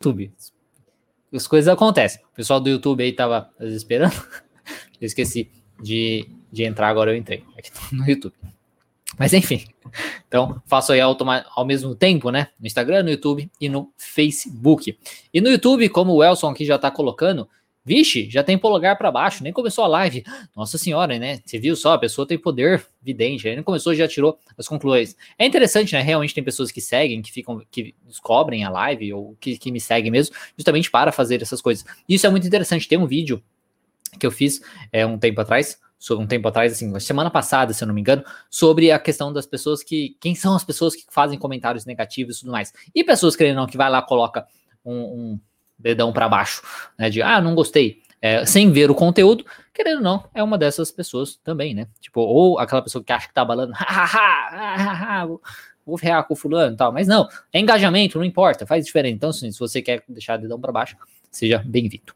YouTube. As coisas acontecem. O pessoal do YouTube aí tava esperando. Eu esqueci de, de entrar, agora eu entrei aqui no YouTube. Mas enfim, então faço aí ao mesmo tempo, né? No Instagram, no YouTube e no Facebook. E no YouTube, como o Elson aqui já tá colocando, vixe, já tem polegar para baixo, nem começou a live. Nossa senhora, né? Você viu só, a pessoa tem poder vidente, aí não começou, já tirou as conclusões. É interessante, né? Realmente tem pessoas que seguem, que ficam, que descobrem a live, ou que, que me seguem mesmo, justamente para fazer essas coisas. Isso é muito interessante. Tem um vídeo que eu fiz é, um tempo atrás sobre um tempo atrás, assim, semana passada, se eu não me engano, sobre a questão das pessoas que. Quem são as pessoas que fazem comentários negativos e tudo mais. E pessoas, querendo não, que vai lá, coloca um, um dedão para baixo, né? De ah, não gostei. É, sem ver o conteúdo, querendo ou não, é uma dessas pessoas também, né? Tipo, ou aquela pessoa que acha que tá balando, vou ferrar com o fulano e tal, mas não, é engajamento, não importa, faz diferença. Então, assim, se você quer deixar o dedão para baixo, seja bem-vindo.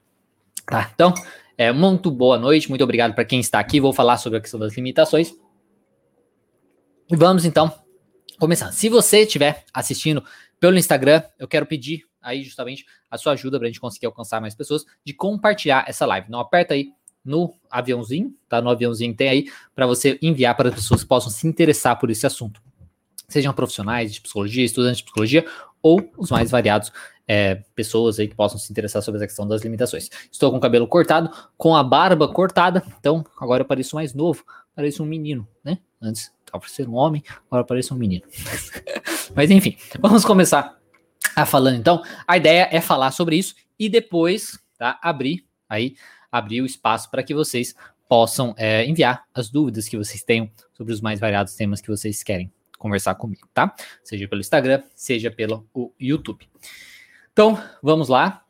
Tá, então, é, muito boa noite, muito obrigado para quem está aqui. Vou falar sobre a questão das limitações. E vamos então começar. Se você estiver assistindo pelo Instagram, eu quero pedir aí justamente a sua ajuda para a gente conseguir alcançar mais pessoas de compartilhar essa live. Não aperta aí no aviãozinho, tá? No aviãozinho que tem aí para você enviar para as pessoas que possam se interessar por esse assunto. Sejam profissionais de psicologia, estudantes de psicologia ou os mais variados é, pessoas aí que possam se interessar sobre essa questão das limitações. Estou com o cabelo cortado, com a barba cortada, então agora eu pareço mais novo, pareço um menino, né? Antes estava ser um homem, agora pareço um menino. Mas enfim, vamos começar a falando então. A ideia é falar sobre isso e depois, tá? Abrir aí, abrir o espaço para que vocês possam é, enviar as dúvidas que vocês tenham sobre os mais variados temas que vocês querem conversar comigo, tá? Seja pelo Instagram, seja pelo YouTube. Então, vamos lá.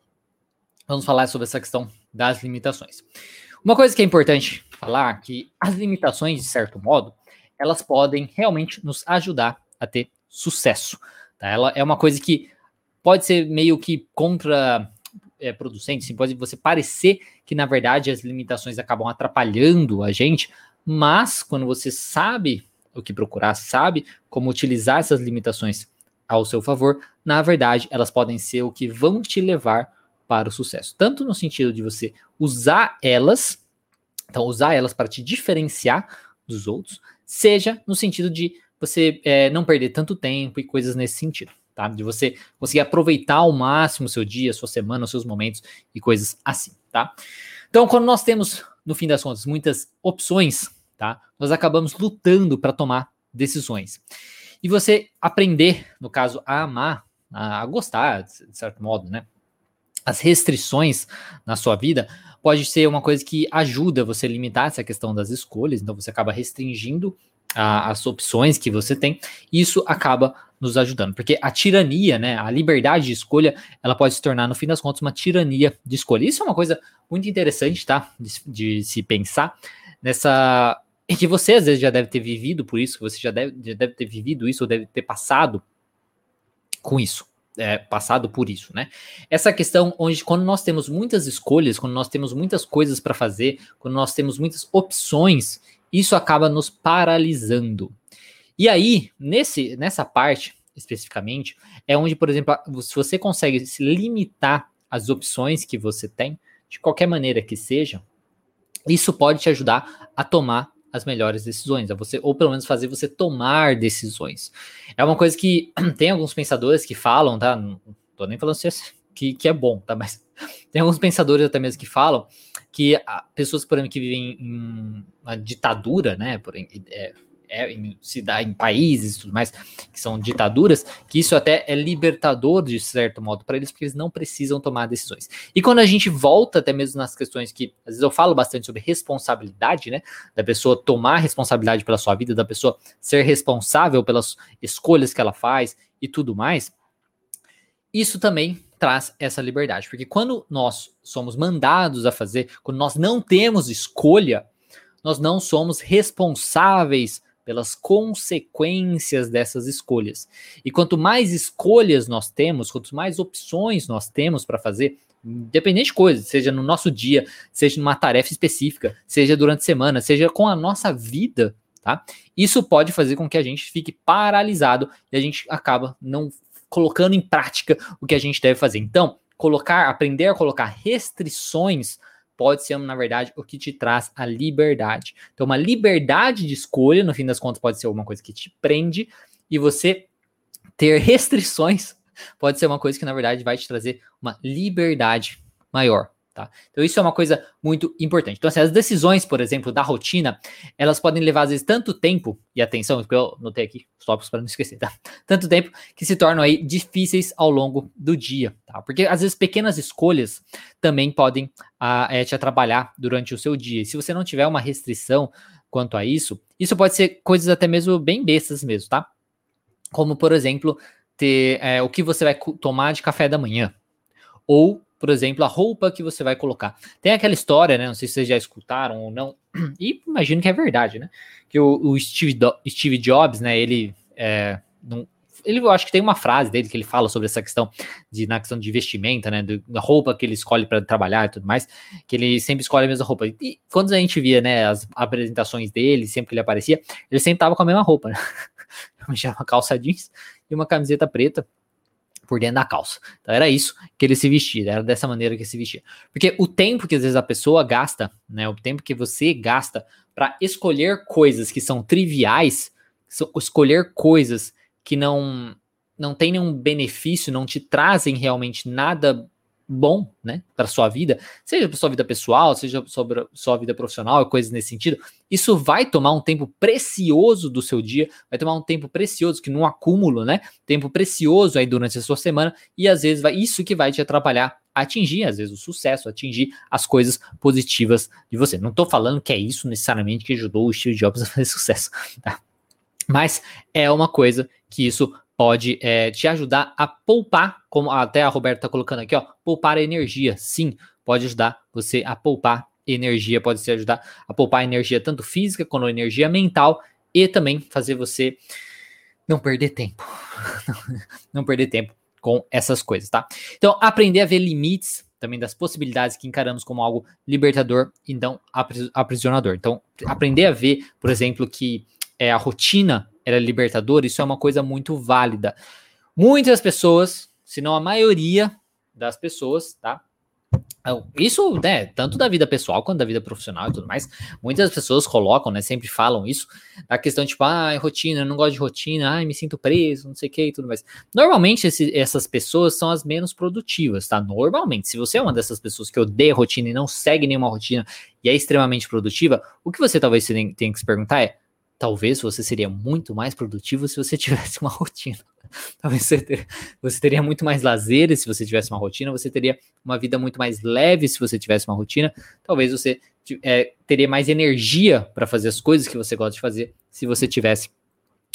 Vamos falar sobre essa questão das limitações. Uma coisa que é importante falar é que as limitações, de certo modo, elas podem realmente nos ajudar a ter sucesso. Tá? Ela é uma coisa que pode ser meio que contra é, producente, assim, pode você parecer que na verdade as limitações acabam atrapalhando a gente, mas quando você sabe o que procurar, sabe como utilizar essas limitações ao seu favor, na verdade, elas podem ser o que vão te levar para o sucesso. Tanto no sentido de você usar elas, então usar elas para te diferenciar dos outros, seja no sentido de você é, não perder tanto tempo e coisas nesse sentido, tá? De você conseguir aproveitar ao máximo o seu dia, sua semana, os seus momentos e coisas assim, tá? Então, quando nós temos, no fim das contas, muitas opções, tá? Nós acabamos lutando para tomar decisões. E você aprender, no caso, a amar, a gostar, de certo modo, né? As restrições na sua vida pode ser uma coisa que ajuda você a limitar essa questão das escolhas, então você acaba restringindo a, as opções que você tem, isso acaba nos ajudando, porque a tirania, né, a liberdade de escolha, ela pode se tornar, no fim das contas, uma tirania de escolha. Isso é uma coisa muito interessante, tá, de, de se pensar nessa e que você às vezes já deve ter vivido por isso, que você já deve, já deve ter vivido isso, ou deve ter passado com isso. É, passado por isso, né? Essa questão onde quando nós temos muitas escolhas, quando nós temos muitas coisas para fazer, quando nós temos muitas opções, isso acaba nos paralisando. E aí, nesse, nessa parte especificamente, é onde, por exemplo, se você consegue se limitar as opções que você tem, de qualquer maneira que seja, isso pode te ajudar a tomar as melhores decisões, a você, ou pelo menos fazer você tomar decisões. É uma coisa que tem alguns pensadores que falam, tá? Não tô nem falando que, que é bom, tá? Mas tem alguns pensadores até mesmo que falam que pessoas, por exemplo, que vivem em uma ditadura, né? Por, é, é, em, cidade, em países e tudo mais, que são ditaduras, que isso até é libertador de certo modo para eles, porque eles não precisam tomar decisões. E quando a gente volta até mesmo nas questões que, às vezes eu falo bastante sobre responsabilidade, né, da pessoa tomar responsabilidade pela sua vida, da pessoa ser responsável pelas escolhas que ela faz e tudo mais, isso também traz essa liberdade, porque quando nós somos mandados a fazer, quando nós não temos escolha, nós não somos responsáveis pelas consequências dessas escolhas. E quanto mais escolhas nós temos, quanto mais opções nós temos para fazer, independente de coisa, seja no nosso dia, seja numa tarefa específica, seja durante a semana, seja com a nossa vida, tá? Isso pode fazer com que a gente fique paralisado e a gente acaba não colocando em prática o que a gente deve fazer. Então, colocar, aprender a colocar restrições pode ser, na verdade, o que te traz a liberdade. Então, uma liberdade de escolha, no fim das contas, pode ser alguma coisa que te prende, e você ter restrições pode ser uma coisa que, na verdade, vai te trazer uma liberdade maior. Tá? Então, isso é uma coisa muito importante. Então, assim, as decisões, por exemplo, da rotina, elas podem levar, às vezes, tanto tempo, e atenção, porque eu notei aqui os tópicos para não esquecer, tá? Tanto tempo que se tornam aí difíceis ao longo do dia, tá? Porque, às vezes, pequenas escolhas também podem a, é, te atrapalhar durante o seu dia. E se você não tiver uma restrição quanto a isso, isso pode ser coisas até mesmo bem bestas mesmo, tá? Como, por exemplo, ter é, o que você vai tomar de café da manhã. Ou por exemplo, a roupa que você vai colocar. Tem aquela história, né? Não sei se vocês já escutaram ou não, e imagino que é verdade, né? Que o, o Steve, Do Steve Jobs, né? Ele, é, não, ele, eu acho que tem uma frase dele que ele fala sobre essa questão de na questão de vestimenta, né? Da roupa que ele escolhe para trabalhar e tudo mais, que ele sempre escolhe a mesma roupa. E quando a gente via, né, as apresentações dele, sempre que ele aparecia, ele sempre tava com a mesma roupa, né? uma calça jeans e uma camiseta preta por dentro da calça. Então era isso que ele se vestia, era dessa maneira que ele se vestia. Porque o tempo que às vezes a pessoa gasta, né, o tempo que você gasta para escolher coisas que são triviais, escolher coisas que não não tem nenhum benefício, não te trazem realmente nada bom, né, para sua vida, seja para sua vida pessoal, seja sobre sua vida profissional, coisas nesse sentido, isso vai tomar um tempo precioso do seu dia, vai tomar um tempo precioso que num acúmulo, né, tempo precioso aí durante a sua semana e às vezes vai isso que vai te atrapalhar atingir às vezes o sucesso, atingir as coisas positivas de você. Não estou falando que é isso necessariamente que ajudou o Steve Jobs a fazer sucesso, tá? Mas é uma coisa que isso pode é, te ajudar a poupar, como até a Roberta está colocando aqui, ó, poupar energia. Sim, pode ajudar você a poupar energia, pode te ajudar a poupar energia tanto física quanto energia mental e também fazer você não perder tempo. não perder tempo com essas coisas, tá? Então, aprender a ver limites também das possibilidades que encaramos como algo libertador e não aprisionador. Então, aprender a ver, por exemplo, que é, a rotina era libertador, isso é uma coisa muito válida. Muitas pessoas, se não a maioria das pessoas, tá? Então, isso, né, tanto da vida pessoal quanto da vida profissional e tudo mais, muitas pessoas colocam, né, sempre falam isso, a questão tipo, ah, rotina, eu não gosto de rotina, ah, me sinto preso, não sei o que e tudo mais. Normalmente, esse, essas pessoas são as menos produtivas, tá? Normalmente, se você é uma dessas pessoas que odeia rotina e não segue nenhuma rotina e é extremamente produtiva, o que você talvez tenha que se perguntar é, talvez você seria muito mais produtivo se você tivesse uma rotina. Talvez você, ter, você teria muito mais lazer se você tivesse uma rotina, você teria uma vida muito mais leve se você tivesse uma rotina, talvez você é, teria mais energia para fazer as coisas que você gosta de fazer se você tivesse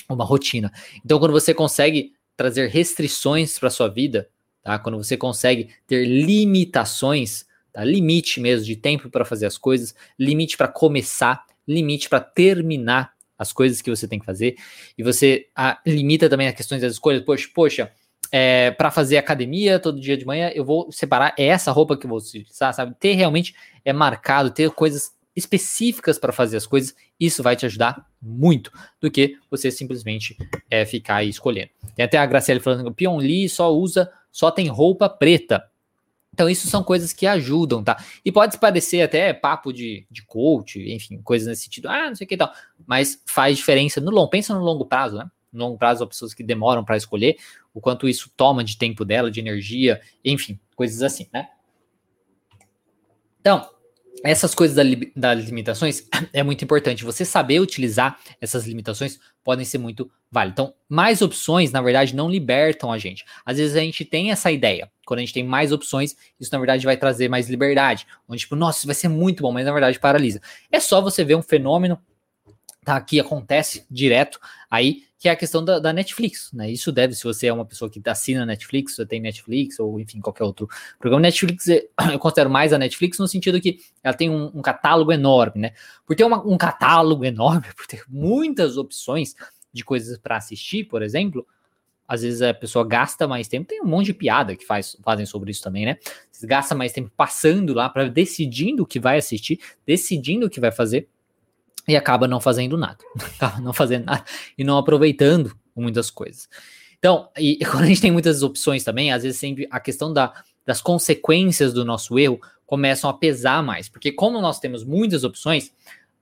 uma rotina. Então, quando você consegue trazer restrições para sua vida, tá? Quando você consegue ter limitações, tá? Limite mesmo de tempo para fazer as coisas, limite para começar, limite para terminar as coisas que você tem que fazer, e você a, limita também as questões das escolhas. Poxa, poxa é, para fazer academia todo dia de manhã, eu vou separar essa roupa que eu vou utilizar, sabe? Ter realmente é marcado, ter coisas específicas para fazer as coisas, isso vai te ajudar muito do que você simplesmente é, ficar aí escolhendo. Tem até a Graciele falando que o Pion Lee só usa, só tem roupa preta. Então, isso são coisas que ajudam, tá? E pode parecer até papo de, de coach, enfim, coisas nesse sentido, ah, não sei o que e tal, mas faz diferença no longo, pensa no longo prazo, né? No longo prazo, as pessoas que demoram para escolher, o quanto isso toma de tempo dela, de energia, enfim, coisas assim, né? Então, essas coisas da, das limitações é muito importante. Você saber utilizar essas limitações podem ser muito válidas. Então, mais opções, na verdade, não libertam a gente. Às vezes a gente tem essa ideia. Quando a gente tem mais opções, isso na verdade vai trazer mais liberdade. Onde, tipo, nossa, vai ser muito bom, mas na verdade paralisa. É só você ver um fenômeno tá, que acontece direto aí que é a questão da, da, Netflix, né? Isso deve, se você é uma pessoa que assina Netflix, você tem Netflix, ou enfim, qualquer outro programa. Netflix, eu considero mais a Netflix no sentido que ela tem um, um catálogo enorme, né? Por ter uma, um catálogo enorme, por ter muitas opções de coisas para assistir, por exemplo, às vezes a pessoa gasta mais tempo. Tem um monte de piada que faz, fazem sobre isso também, né? Você gasta mais tempo passando lá para decidindo o que vai assistir, decidindo o que vai fazer e acaba não fazendo nada, acaba não fazendo nada e não aproveitando muitas coisas. Então, e quando a gente tem muitas opções também, às vezes sempre a questão da, das consequências do nosso erro começam a pesar mais, porque como nós temos muitas opções,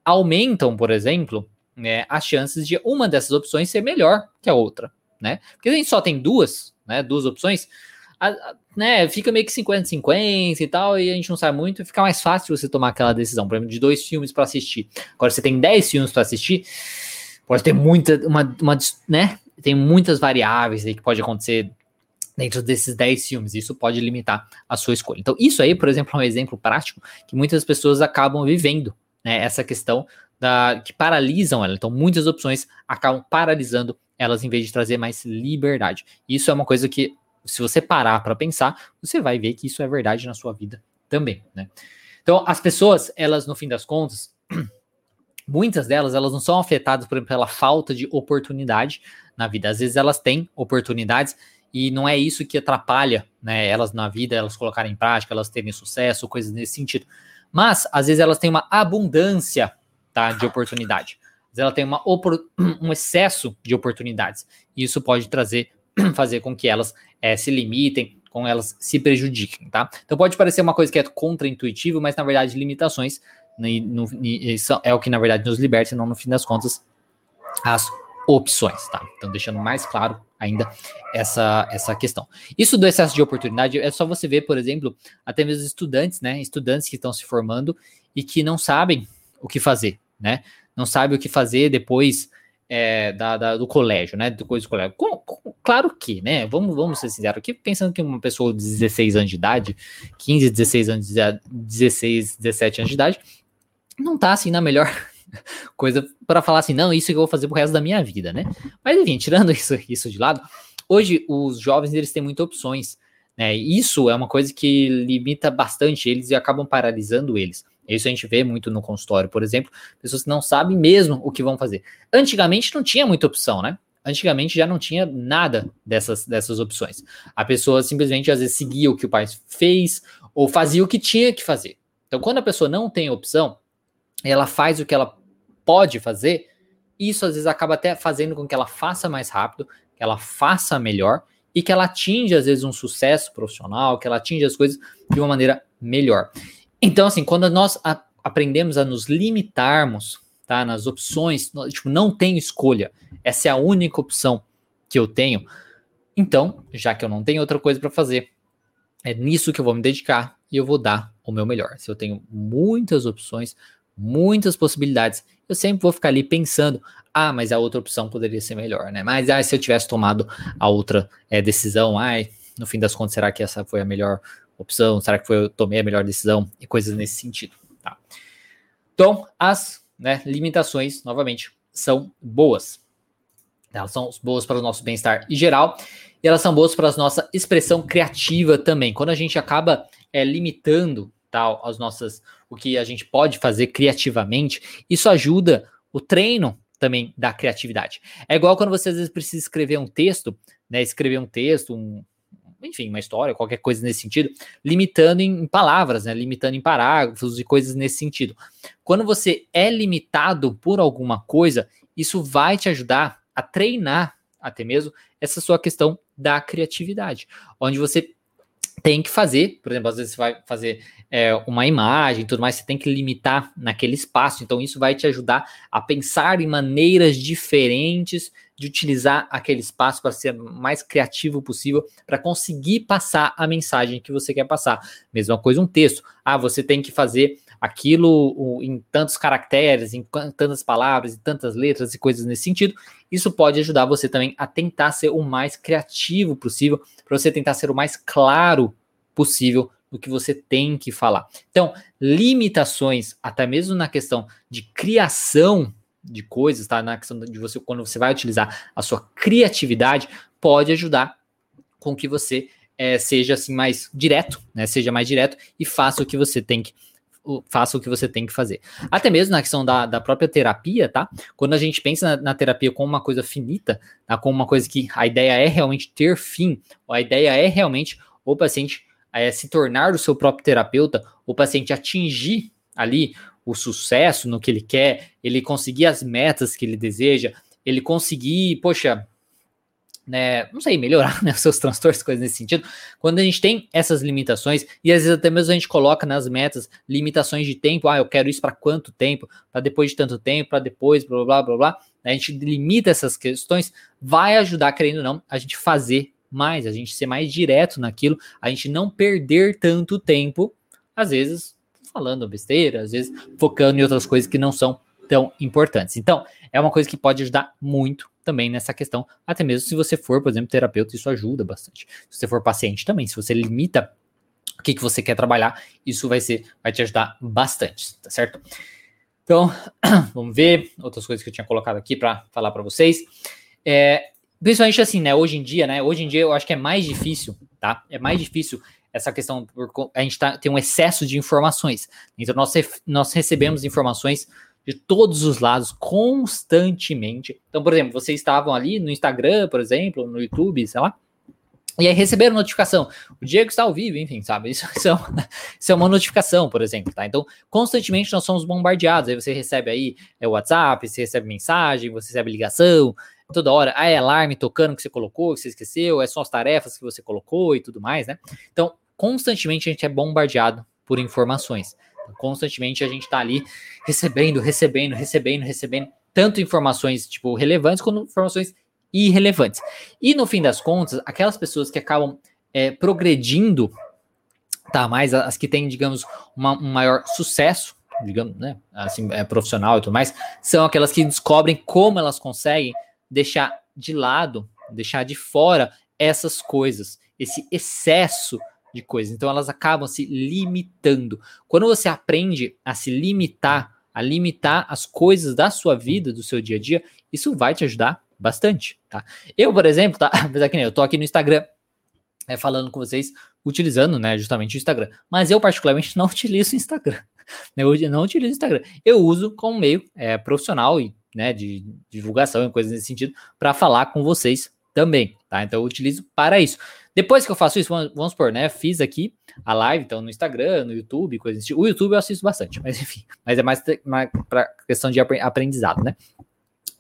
aumentam, por exemplo, né, as chances de uma dessas opções ser melhor que a outra, né? Porque a gente só tem duas, né, duas opções, a, a, né, fica meio que 50-50 e tal, e a gente não sabe muito, fica mais fácil você tomar aquela decisão, por exemplo, de dois filmes para assistir. Agora, você tem 10 filmes para assistir, pode ter muita, uma, uma, né, tem muitas variáveis aí que pode acontecer dentro desses 10 filmes, isso pode limitar a sua escolha. Então, isso aí, por exemplo, é um exemplo prático que muitas pessoas acabam vivendo, né, essa questão da, que paralisam ela. Então, muitas opções acabam paralisando elas em vez de trazer mais liberdade. Isso é uma coisa que se você parar para pensar, você vai ver que isso é verdade na sua vida também, né? Então, as pessoas, elas no fim das contas, muitas delas, elas não são afetadas, por pela falta de oportunidade na vida. Às vezes elas têm oportunidades e não é isso que atrapalha, né, elas na vida, elas colocarem em prática, elas terem sucesso, coisas nesse sentido. Mas às vezes elas têm uma abundância, tá, de oportunidade. Vezes ela tem uma, um excesso de oportunidades. E isso pode trazer fazer com que elas é, se limitem, com elas se prejudiquem, tá? Então pode parecer uma coisa que é contraintuitivo, mas na verdade limitações né, no, no, é o que na verdade nos liberta, não no fim das contas as opções, tá? Então deixando mais claro ainda essa, essa questão. Isso do excesso de oportunidade é só você ver, por exemplo, até mesmo estudantes, né? Estudantes que estão se formando e que não sabem o que fazer, né? Não sabem o que fazer depois é, da, da, do colégio, né? Do coisa do colégio. Com, com, claro que, né? Vamos, vamos ser sinceros aqui, pensando que uma pessoa de 16 anos de idade, 15, 16 anos, 16, 17 anos de idade, não tá assim na melhor coisa para falar assim, não, isso que eu vou fazer pro resto da minha vida, né? Mas enfim, tirando isso, isso de lado, hoje os jovens eles têm muitas opções, né? Isso é uma coisa que limita bastante eles e acabam paralisando eles. Isso a gente vê muito no consultório, por exemplo, pessoas que não sabem mesmo o que vão fazer. Antigamente não tinha muita opção, né? Antigamente já não tinha nada dessas, dessas opções. A pessoa simplesmente às vezes seguia o que o pai fez ou fazia o que tinha que fazer. Então, quando a pessoa não tem opção, ela faz o que ela pode fazer, isso às vezes acaba até fazendo com que ela faça mais rápido, que ela faça melhor e que ela atinja às vezes um sucesso profissional, que ela atinja as coisas de uma maneira melhor. Então, assim, quando nós a, aprendemos a nos limitarmos, tá, nas opções, tipo, não tem escolha, essa é a única opção que eu tenho. Então, já que eu não tenho outra coisa para fazer, é nisso que eu vou me dedicar e eu vou dar o meu melhor. Se eu tenho muitas opções, muitas possibilidades, eu sempre vou ficar ali pensando, ah, mas a outra opção poderia ser melhor, né? Mas ah, se eu tivesse tomado a outra é, decisão, ai, no fim das contas, será que essa foi a melhor opção? Será que foi eu tomei a melhor decisão? E coisas nesse sentido. Tá? Então, as né, limitações, novamente, são boas. Elas são boas para o nosso bem-estar em geral e elas são boas para a nossa expressão criativa também. Quando a gente acaba é, limitando tal as nossas o que a gente pode fazer criativamente, isso ajuda o treino também da criatividade. É igual quando você às vezes precisa escrever um texto, né? Escrever um texto, um, enfim, uma história, qualquer coisa nesse sentido, limitando em, palavras, né? Limitando em parágrafos e coisas nesse sentido. Quando você é limitado por alguma coisa, isso vai te ajudar a treinar até mesmo essa sua questão da criatividade, onde você tem que fazer, por exemplo, às vezes você vai fazer é, uma imagem tudo mais, você tem que limitar naquele espaço, então isso vai te ajudar a pensar em maneiras diferentes de utilizar aquele espaço para ser mais criativo possível, para conseguir passar a mensagem que você quer passar. Mesma coisa um texto. Ah, você tem que fazer aquilo em tantos caracteres, em tantas palavras, em tantas letras e coisas nesse sentido. Isso pode ajudar você também a tentar ser o mais criativo possível, para você tentar ser o mais claro possível no que você tem que falar. Então, limitações, até mesmo na questão de criação de coisas, tá? Na questão de você, quando você vai utilizar a sua criatividade, pode ajudar com que você é, seja assim mais direto, né? Seja mais direto e faça o que você tem que faça o que você tem que fazer. Até mesmo na questão da, da própria terapia, tá? Quando a gente pensa na, na terapia como uma coisa finita, tá? como uma coisa que a ideia é realmente ter fim, a ideia é realmente o paciente é, se tornar o seu próprio terapeuta, o paciente atingir ali o sucesso no que ele quer, ele conseguir as metas que ele deseja, ele conseguir, poxa, né, não sei, melhorar né, os seus transtornos, coisas nesse sentido, quando a gente tem essas limitações, e às vezes até mesmo a gente coloca nas metas limitações de tempo, ah, eu quero isso para quanto tempo, para depois de tanto tempo, para depois, blá, blá, blá, blá, a gente limita essas questões, vai ajudar, querendo ou não, a gente fazer mais, a gente ser mais direto naquilo, a gente não perder tanto tempo, às vezes falando besteira, às vezes focando em outras coisas que não são tão importantes. Então, é uma coisa que pode ajudar muito também nessa questão, até mesmo se você for, por exemplo, terapeuta, isso ajuda bastante. Se você for paciente também, se você limita o que, que você quer trabalhar, isso vai ser, vai te ajudar bastante, tá certo? Então, vamos ver outras coisas que eu tinha colocado aqui para falar para vocês. É, principalmente assim, né? Hoje em dia, né? Hoje em dia eu acho que é mais difícil, tá? É mais difícil essa questão, a gente tá, tem um excesso de informações. Então, nós, nós recebemos informações de todos os lados constantemente. Então, por exemplo, vocês estavam ali no Instagram, por exemplo, no YouTube, sei lá, e aí receberam notificação. O Diego está ao vivo, enfim, sabe? Isso, isso, é, uma, isso é uma notificação, por exemplo, tá? Então, constantemente nós somos bombardeados. Aí você recebe aí é, o WhatsApp, você recebe mensagem, você recebe ligação, toda hora. Ah, é alarme tocando que você colocou, que você esqueceu, é só as tarefas que você colocou e tudo mais, né? Então, constantemente a gente é bombardeado por informações. Constantemente a gente está ali recebendo, recebendo, recebendo, recebendo tanto informações tipo relevantes quanto informações irrelevantes. E no fim das contas, aquelas pessoas que acabam é, progredindo, tá? Mais as que têm, digamos, uma, um maior sucesso, digamos, né? Assim, é, profissional e tudo mais, são aquelas que descobrem como elas conseguem deixar de lado, deixar de fora essas coisas, esse excesso de coisas. Então elas acabam se limitando. Quando você aprende a se limitar, a limitar as coisas da sua vida, do seu dia a dia, isso vai te ajudar bastante, tá? Eu, por exemplo, tá? Apesar que nem eu tô aqui no Instagram é, falando com vocês, utilizando, né, justamente o Instagram. Mas eu, particularmente, não utilizo o Instagram. Eu não utilizo o Instagram. Eu uso como meio é, profissional e, né, de divulgação e coisas nesse sentido, para falar com vocês também, tá? Então eu utilizo para isso. Depois que eu faço isso, vamos supor, né? Fiz aqui a live, então no Instagram, no YouTube, coisas assim. O YouTube eu assisto bastante, mas enfim, mas é mais, para questão de aprendizado, né?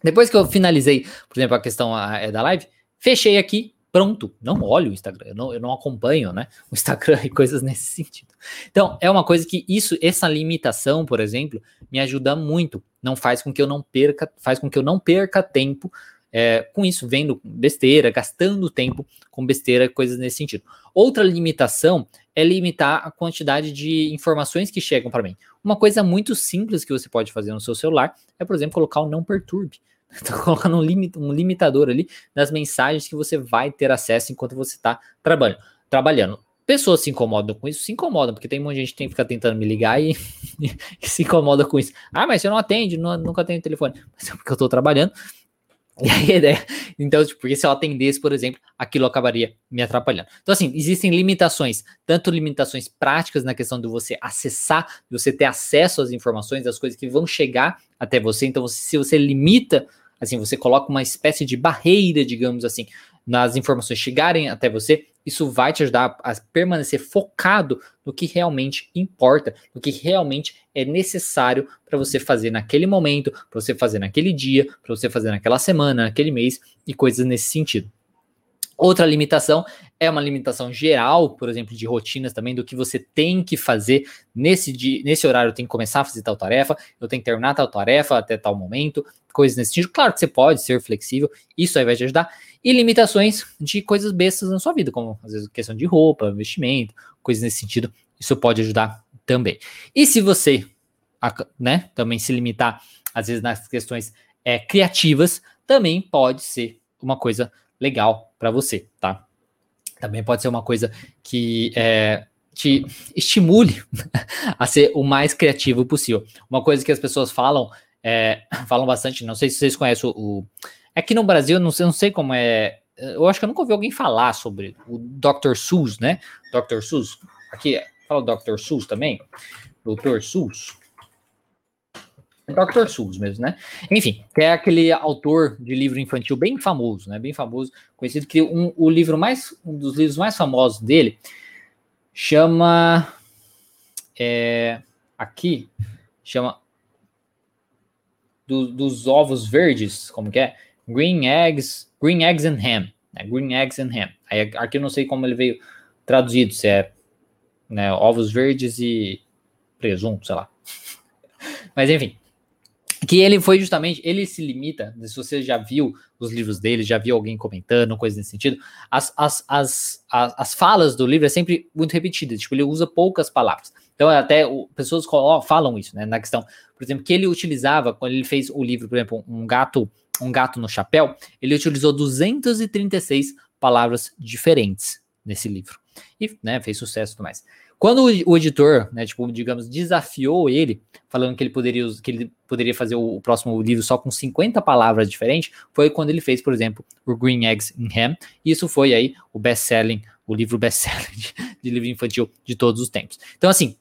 Depois que eu finalizei, por exemplo, a questão é da live, fechei aqui, pronto. Não olho o Instagram, eu não, eu não acompanho, né? O Instagram e coisas nesse sentido. Então, é uma coisa que isso, essa limitação, por exemplo, me ajuda muito. Não faz com que eu não perca, faz com que eu não perca tempo é, com isso, vendo besteira, gastando tempo com besteira, coisas nesse sentido. Outra limitação é limitar a quantidade de informações que chegam para mim. Uma coisa muito simples que você pode fazer no seu celular é, por exemplo, colocar o não perturbe. Então, colocando um, limit, um limitador ali das mensagens que você vai ter acesso enquanto você está trabalhando. trabalhando. Pessoas se incomodam com isso, se incomodam, porque tem muita gente que fica tentando me ligar e, e, se incomoda com isso. Ah, mas você não atende, não, nunca atende o telefone. Mas é porque eu estou trabalhando E aí, né? Então, tipo, porque se eu atendesse, por exemplo, aquilo acabaria me atrapalhando. Então, assim, existem limitações, tanto limitações práticas na questão de você acessar, de você ter acesso às informações, das coisas que vão chegar até você. Então, se você limita, assim, você coloca uma espécie de barreira, digamos assim, nas informações chegarem até você, isso vai te ajudar a permanecer focado no que realmente importa, no que realmente é necessário para você fazer naquele momento, para você fazer naquele dia, para você fazer naquela semana, naquele mês e coisas nesse sentido. Outra limitação é uma limitação geral, por exemplo, de rotinas também, do que você tem que fazer nesse dia, nesse horário eu tenho que começar a fazer tal tarefa, eu tenho que terminar tal tarefa até tal momento, coisas nesse sentido. Claro que você pode ser flexível, isso aí vai te ajudar. E limitações de coisas bestas na sua vida, como às vezes questão de roupa, vestimento, coisas nesse sentido. Isso pode ajudar também. E se você, né, também se limitar, às vezes, nas questões é, criativas, também pode ser uma coisa legal para você, tá? Também pode ser uma coisa que é, te estimule a ser o mais criativo possível. Uma coisa que as pessoas falam, é, falam bastante, não sei se vocês conhecem o, Aqui no Brasil, não sei, não sei como é. Eu acho que eu nunca ouvi alguém falar sobre o Dr. SUS, né? Dr. SUS. Aqui, fala o Dr. SUS também. Dr. SUS. Dr. SUS mesmo, né? Enfim, que é aquele autor de livro infantil bem famoso, né? Bem famoso, conhecido que um, o livro mais, um dos livros mais famosos dele chama é, aqui chama do, dos ovos verdes, como que é? Green Eggs, Green Eggs and Ham. Né? Green Eggs and Ham. Aí aqui eu não sei como ele veio traduzido, se é né, ovos verdes e presunto, sei lá. Mas enfim, que ele foi justamente, ele se limita, se você já viu os livros dele, já viu alguém comentando, coisa nesse sentido, as, as, as, as, as falas do livro é sempre muito repetidas, tipo, ele usa poucas palavras. Então, até o, pessoas falam isso, né, na questão, por exemplo, que ele utilizava, quando ele fez o livro, por exemplo, um gato, um gato no chapéu, ele utilizou 236 palavras diferentes nesse livro. E, né, fez sucesso e tudo mais. Quando o, o, editor, né, tipo, digamos, desafiou ele, falando que ele poderia, que ele poderia fazer o, o, próximo livro só com 50 palavras diferentes, foi quando ele fez, por exemplo, o Green Eggs in Ham. E isso foi aí o best-selling, o livro best-selling de, de livro infantil de todos os tempos. Então, assim,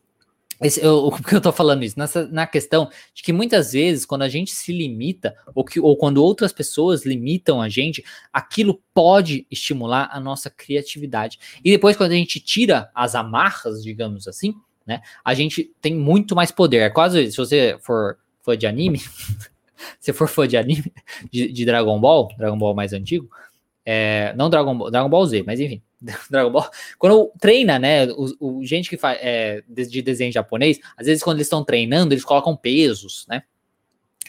esse, eu, o que eu tô falando isso? Nessa, na questão de que muitas vezes, quando a gente se limita, ou, que, ou quando outras pessoas limitam a gente, aquilo pode estimular a nossa criatividade. E depois, quando a gente tira as amarras, digamos assim, né? A gente tem muito mais poder. É quase, se você for fã de anime, se for fã de anime, de, de Dragon Ball, Dragon Ball mais antigo, é, não Dragon Ball, Dragon Ball Z, mas enfim, Dragon Ball. Quando treina, né, o, o gente que faz é, de desenho japonês, às vezes quando eles estão treinando, eles colocam pesos, né?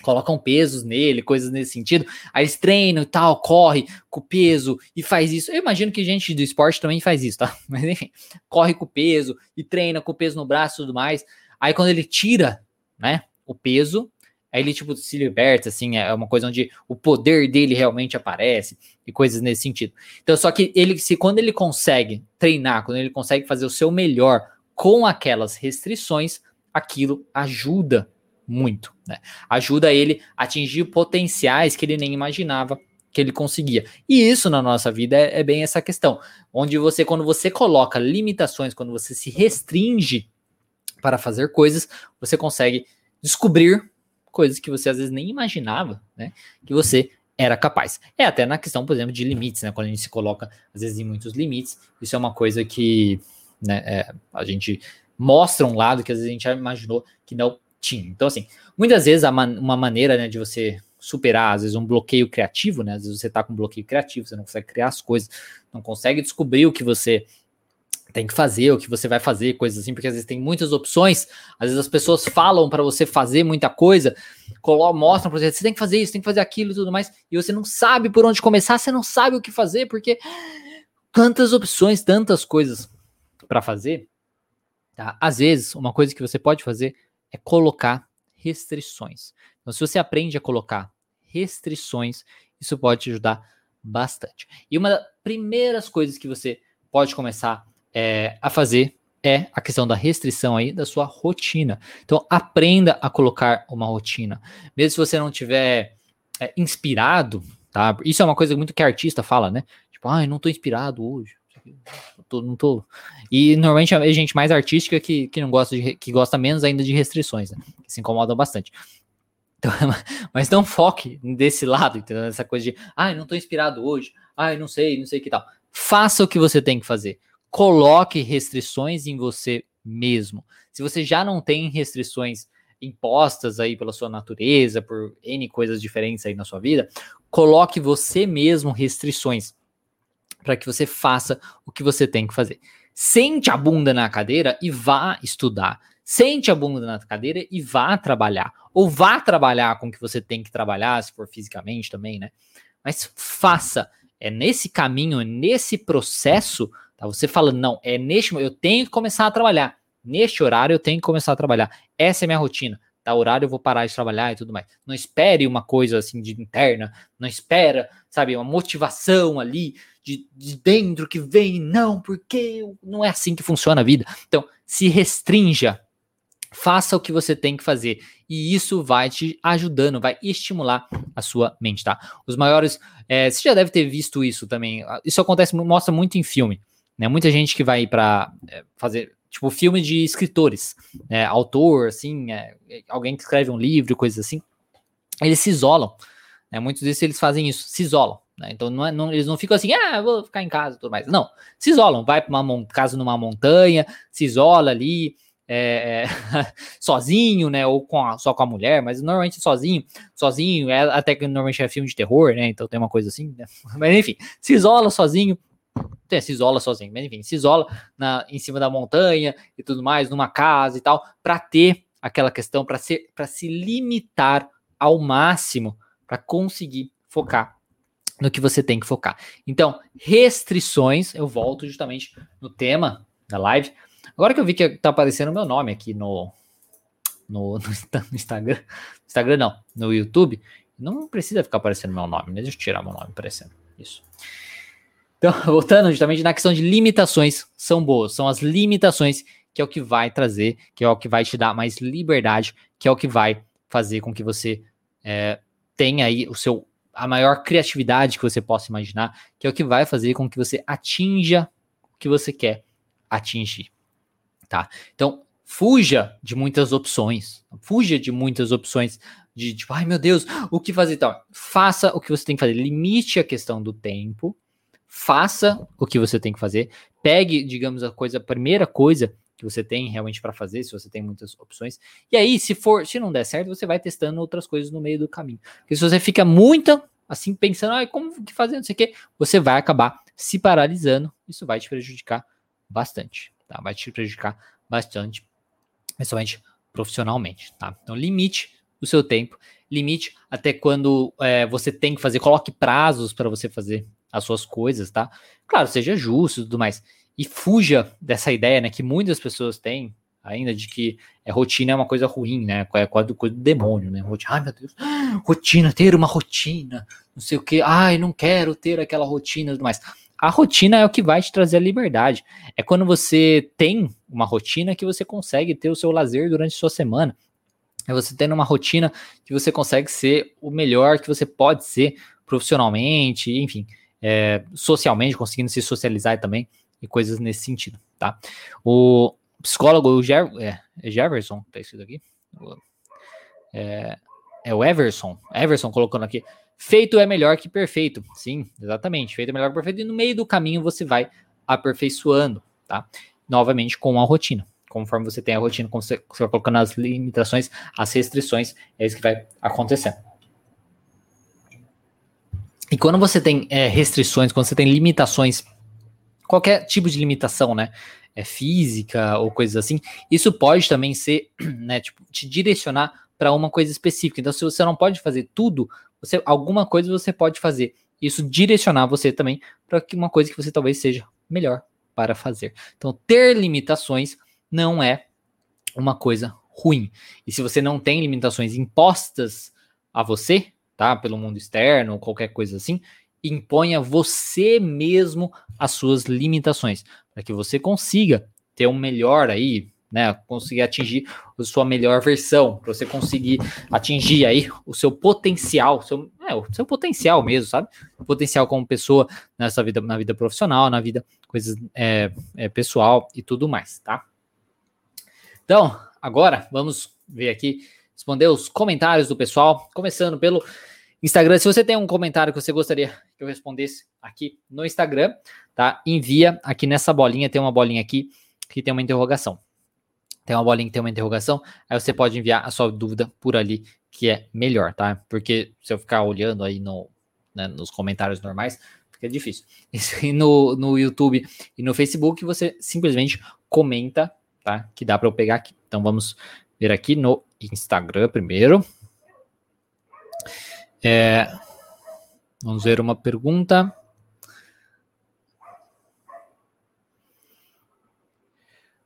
Colocam pesos nele, coisas nesse sentido. Aí eles treinam e tal, corre com peso e faz isso. Eu imagino que gente do esporte também faz isso, tá? Mas enfim, corre com peso e treina com peso no braço e tudo mais. Aí quando ele tira, né, o peso, Aí ele, tipo, se liberta, assim, é uma coisa onde o poder dele realmente aparece e coisas nesse sentido. Então, só que ele, se quando ele consegue treinar, quando ele consegue fazer o seu melhor com aquelas restrições, aquilo ajuda muito, né? Ajuda ele a atingir potenciais que ele nem imaginava que ele conseguia. E isso na nossa vida é, é bem essa questão, onde você, quando você coloca limitações, quando você se restringe para fazer coisas, você consegue descobrir coisas que você às vezes nem imaginava, né? Que você era capaz. É até na questão, por exemplo, de limites, né? Quando a gente se coloca, às vezes, em muitos limites, isso é uma coisa que né, é, a gente mostra um lado que às vezes a gente já imaginou que não tinha. Então, assim, muitas vezes man uma maneira né, de você superar, às vezes, um bloqueio criativo, né? Às vezes você tá com um bloqueio criativo, você não consegue criar as coisas, não consegue descobrir o que você tem que fazer, o que você vai fazer, coisas assim, porque às vezes tem muitas opções, às vezes as pessoas falam para você fazer muita coisa, mostram para você, você tem que fazer isso, tem que fazer aquilo e tudo mais, e você não sabe por onde começar, você não sabe o que fazer, porque tantas opções, tantas coisas para fazer. Tá? Às vezes, uma coisa que você pode fazer é colocar restrições. Então, se você aprende a colocar restrições, isso pode te ajudar bastante. E uma das primeiras coisas que você pode começar é, a fazer é a questão da restrição aí da sua rotina. Então, aprenda a colocar uma rotina. Mesmo se você não tiver é, inspirado, tá? Isso é uma coisa muito que artista fala, né? Tipo, ai, ah, não tô inspirado hoje. Não tô, não tô. E normalmente é gente mais artística que, que não gosta de, que gosta menos ainda de restrições, né? Que se incomodam bastante. Então, mas não foque desse lado, entendeu? Essa coisa de, ai, ah, não tô inspirado hoje, ai, não sei, não sei que tal. Faça o que você tem que fazer coloque restrições em você mesmo. Se você já não tem restrições impostas aí pela sua natureza, por N coisas diferentes aí na sua vida, coloque você mesmo restrições para que você faça o que você tem que fazer. Sente a bunda na cadeira e vá estudar. Sente a bunda na cadeira e vá trabalhar. Ou vá trabalhar com o que você tem que trabalhar, se for fisicamente também, né? Mas faça. É nesse caminho, nesse processo Tá? Você falando, não, é neste eu tenho que começar a trabalhar. Neste horário eu tenho que começar a trabalhar. Essa é minha rotina. Tá, horário eu vou parar de trabalhar e tudo mais. Não espere uma coisa assim de interna, não espera, sabe, uma motivação ali de, de dentro que vem, não, porque não é assim que funciona a vida. Então, se restrinja, faça o que você tem que fazer e isso vai te ajudando, vai estimular a sua mente, tá? Os maiores, é, você já deve ter visto isso também. Isso acontece, mostra muito em filme. Né? Muita gente que vai para é, fazer tipo filme de escritores, né? autor, assim, é, alguém que escreve um livro, coisas assim, eles se isolam. Né? Muitos desses eles fazem isso, se isolam. Né? Então não é, não, eles não ficam assim, ah, vou ficar em casa tudo mais. Não, se isolam, vai para uma casa numa montanha, se isola ali, é, é, sozinho, né? Ou com a, só com a mulher, mas normalmente sozinho, sozinho, é, até que normalmente é filme de terror, né? Então tem uma coisa assim, né? Mas enfim, se isola sozinho, se isola sozinho, mas enfim, se isola na, em cima da montanha e tudo mais, numa casa e tal, para ter aquela questão, para se limitar ao máximo, para conseguir focar no que você tem que focar. Então, restrições, eu volto justamente no tema da live. Agora que eu vi que tá aparecendo o meu nome aqui no, no, no Instagram, Instagram não, no YouTube, não precisa ficar aparecendo meu nome, né? Deixa eu tirar meu nome aparecendo. Isso. Então, voltando justamente na questão de limitações, são boas, são as limitações que é o que vai trazer, que é o que vai te dar mais liberdade, que é o que vai fazer com que você é, tenha aí o seu a maior criatividade que você possa imaginar, que é o que vai fazer com que você atinja o que você quer atingir, tá? Então, fuja de muitas opções, fuja de muitas opções de tipo, ai meu Deus, o que fazer então? Faça o que você tem que fazer, limite a questão do tempo, faça o que você tem que fazer, pegue, digamos, a coisa, a primeira coisa que você tem realmente para fazer, se você tem muitas opções. E aí, se for, se não der certo, você vai testando outras coisas no meio do caminho. Porque se você fica muito assim pensando, ah, como que fazer, não sei o quê, você vai acabar se paralisando. Isso vai te prejudicar bastante, tá? Vai te prejudicar bastante, principalmente profissionalmente, tá? Então, limite o seu tempo, limite até quando é, você tem que fazer, coloque prazos para você fazer as suas coisas, tá? Claro, seja justo e tudo mais e fuja dessa ideia, né, que muitas pessoas têm ainda de que é, rotina é uma coisa ruim, né? É quase coisa do demônio, né? Rotina, ai meu Deus, rotina, ter uma rotina, não sei o que, ai, não quero ter aquela rotina e tudo mais. A rotina é o que vai te trazer a liberdade. É quando você tem uma rotina que você consegue ter o seu lazer durante a sua semana. É você tendo uma rotina que você consegue ser o melhor que você pode ser profissionalmente, enfim, é, socialmente, conseguindo se socializar também e coisas nesse sentido, tá? O psicólogo o é, é Jefferson, tá escrito aqui. É, é o Everson, Everson colocando aqui. Feito é melhor que perfeito. Sim, exatamente. Feito é melhor que perfeito. E no meio do caminho você vai aperfeiçoando, tá? Novamente com a rotina. Conforme você tem a rotina, você, você vai colocando as limitações, as restrições, é isso que vai acontecendo. E quando você tem é, restrições, quando você tem limitações qualquer tipo de limitação, né? É física ou coisas assim. Isso pode também ser, né? Tipo, te direcionar para uma coisa específica. Então, se você não pode fazer tudo, você alguma coisa você pode fazer. Isso direcionar você também para uma coisa que você talvez seja melhor para fazer. Então, ter limitações não é uma coisa ruim. E se você não tem limitações impostas a você, tá, pelo mundo externo ou qualquer coisa assim, imponha você mesmo as suas limitações, para que você consiga ter um melhor aí, né, conseguir atingir a sua melhor versão, para você conseguir atingir aí o seu potencial, seu, é, o seu potencial mesmo, sabe? Potencial como pessoa nessa vida, na vida profissional, na vida coisas é, é, pessoal e tudo mais, tá? Então, agora vamos ver aqui, responder os comentários do pessoal, começando pelo Instagram, se você tem um comentário que você gostaria que eu respondesse aqui no Instagram, tá? Envia aqui nessa bolinha, tem uma bolinha aqui que tem uma interrogação. Tem uma bolinha que tem uma interrogação, aí você pode enviar a sua dúvida por ali, que é melhor, tá? Porque se eu ficar olhando aí no, né, nos comentários normais, fica difícil. E no, no YouTube e no Facebook, você simplesmente comenta, tá? Que dá para eu pegar aqui. Então vamos ver aqui no Instagram primeiro. É, vamos ver uma pergunta.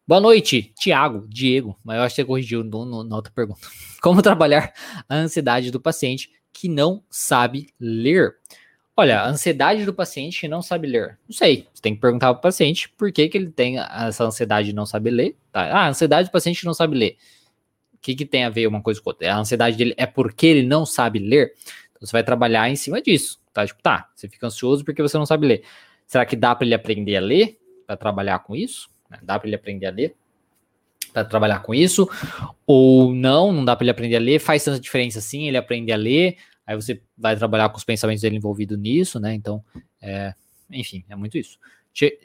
Boa noite, Tiago, Diego, mas eu acho que você corrigiu no, no, na outra pergunta. Como trabalhar a ansiedade do paciente que não sabe ler? Olha, a ansiedade do paciente que não sabe ler. Não sei, você tem que perguntar para o paciente por que, que ele tem essa ansiedade de não saber ler. Tá? Ah, ansiedade do paciente que não sabe ler. Que, que tem a ver uma coisa com outra? A ansiedade dele é porque ele não sabe ler? Você vai trabalhar em cima disso, tá? Tipo, tá, você fica ansioso porque você não sabe ler. Será que dá para ele aprender a ler para trabalhar com isso? Né? Dá para ele aprender a ler para trabalhar com isso? Ou não, não dá para ele aprender a ler? Faz tanta diferença assim, ele aprende a ler, aí você vai trabalhar com os pensamentos dele envolvido nisso, né? Então, é, enfim, é muito isso.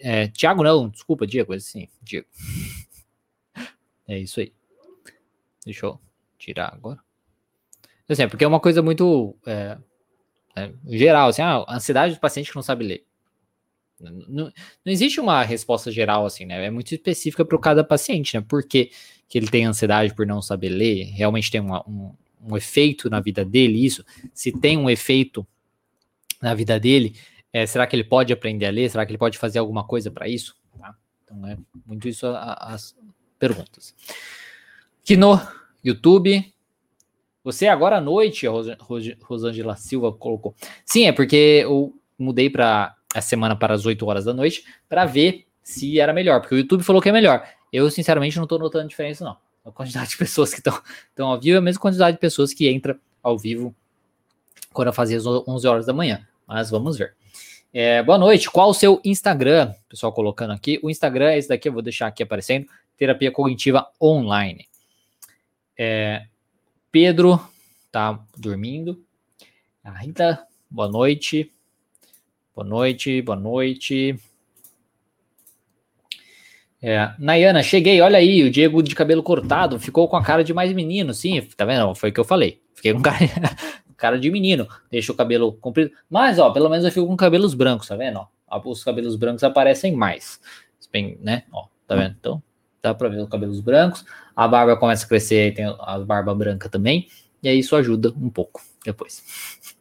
É, Tiago, não, desculpa, Diego, assim, Diego. É isso aí. Deixa eu tirar agora. Assim, é porque é uma coisa muito é, é, geral, assim, ah, ansiedade do paciente que não sabe ler. Não, não existe uma resposta geral assim, né? É muito específica para cada paciente, né? Por que, que ele tem ansiedade por não saber ler? Realmente tem uma, um, um efeito na vida dele isso? Se tem um efeito na vida dele, é, será que ele pode aprender a ler? Será que ele pode fazer alguma coisa para isso? Tá? Então é muito isso a, a, as perguntas. Aqui no YouTube, você agora à noite, a Rosângela Silva colocou. Sim, é porque eu mudei para a semana para as 8 horas da noite para ver se era melhor, porque o YouTube falou que é melhor. Eu, sinceramente, não estou notando diferença, não. A quantidade de pessoas que estão ao vivo é a mesma quantidade de pessoas que entra ao vivo quando eu fazia às 11 horas da manhã. Mas vamos ver. É, boa noite. Qual o seu Instagram? Pessoal colocando aqui. O Instagram é esse daqui, eu vou deixar aqui aparecendo. Terapia Cognitiva Online. É, Pedro tá dormindo. A Rita, boa noite. Boa noite, boa noite. É, Nayana, cheguei, olha aí, o Diego de cabelo cortado ficou com a cara de mais menino, sim, tá vendo? Foi o que eu falei. Fiquei com cara, cara de menino, deixa o cabelo comprido. Mas, ó, pelo menos eu fico com cabelos brancos, tá vendo? Ó, os cabelos brancos aparecem mais. Bem, né? Ó, tá vendo? Então, dá pra ver os cabelos brancos. A barba começa a crescer, tem a barba branca também. E aí isso ajuda um pouco depois.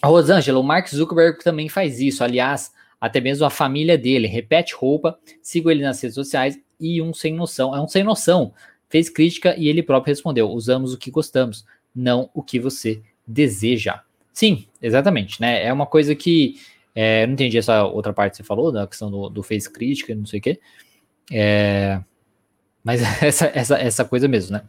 A Rosângela, o Mark Zuckerberg também faz isso. Aliás, até mesmo a família dele. Repete roupa, sigo ele nas redes sociais e um sem noção. É um sem noção. Fez crítica e ele próprio respondeu: usamos o que gostamos, não o que você deseja. Sim, exatamente, né? É uma coisa que. É, não entendi essa outra parte que você falou, da questão do, do fez crítica, não sei o quê. É, mas essa, essa, essa coisa mesmo, né?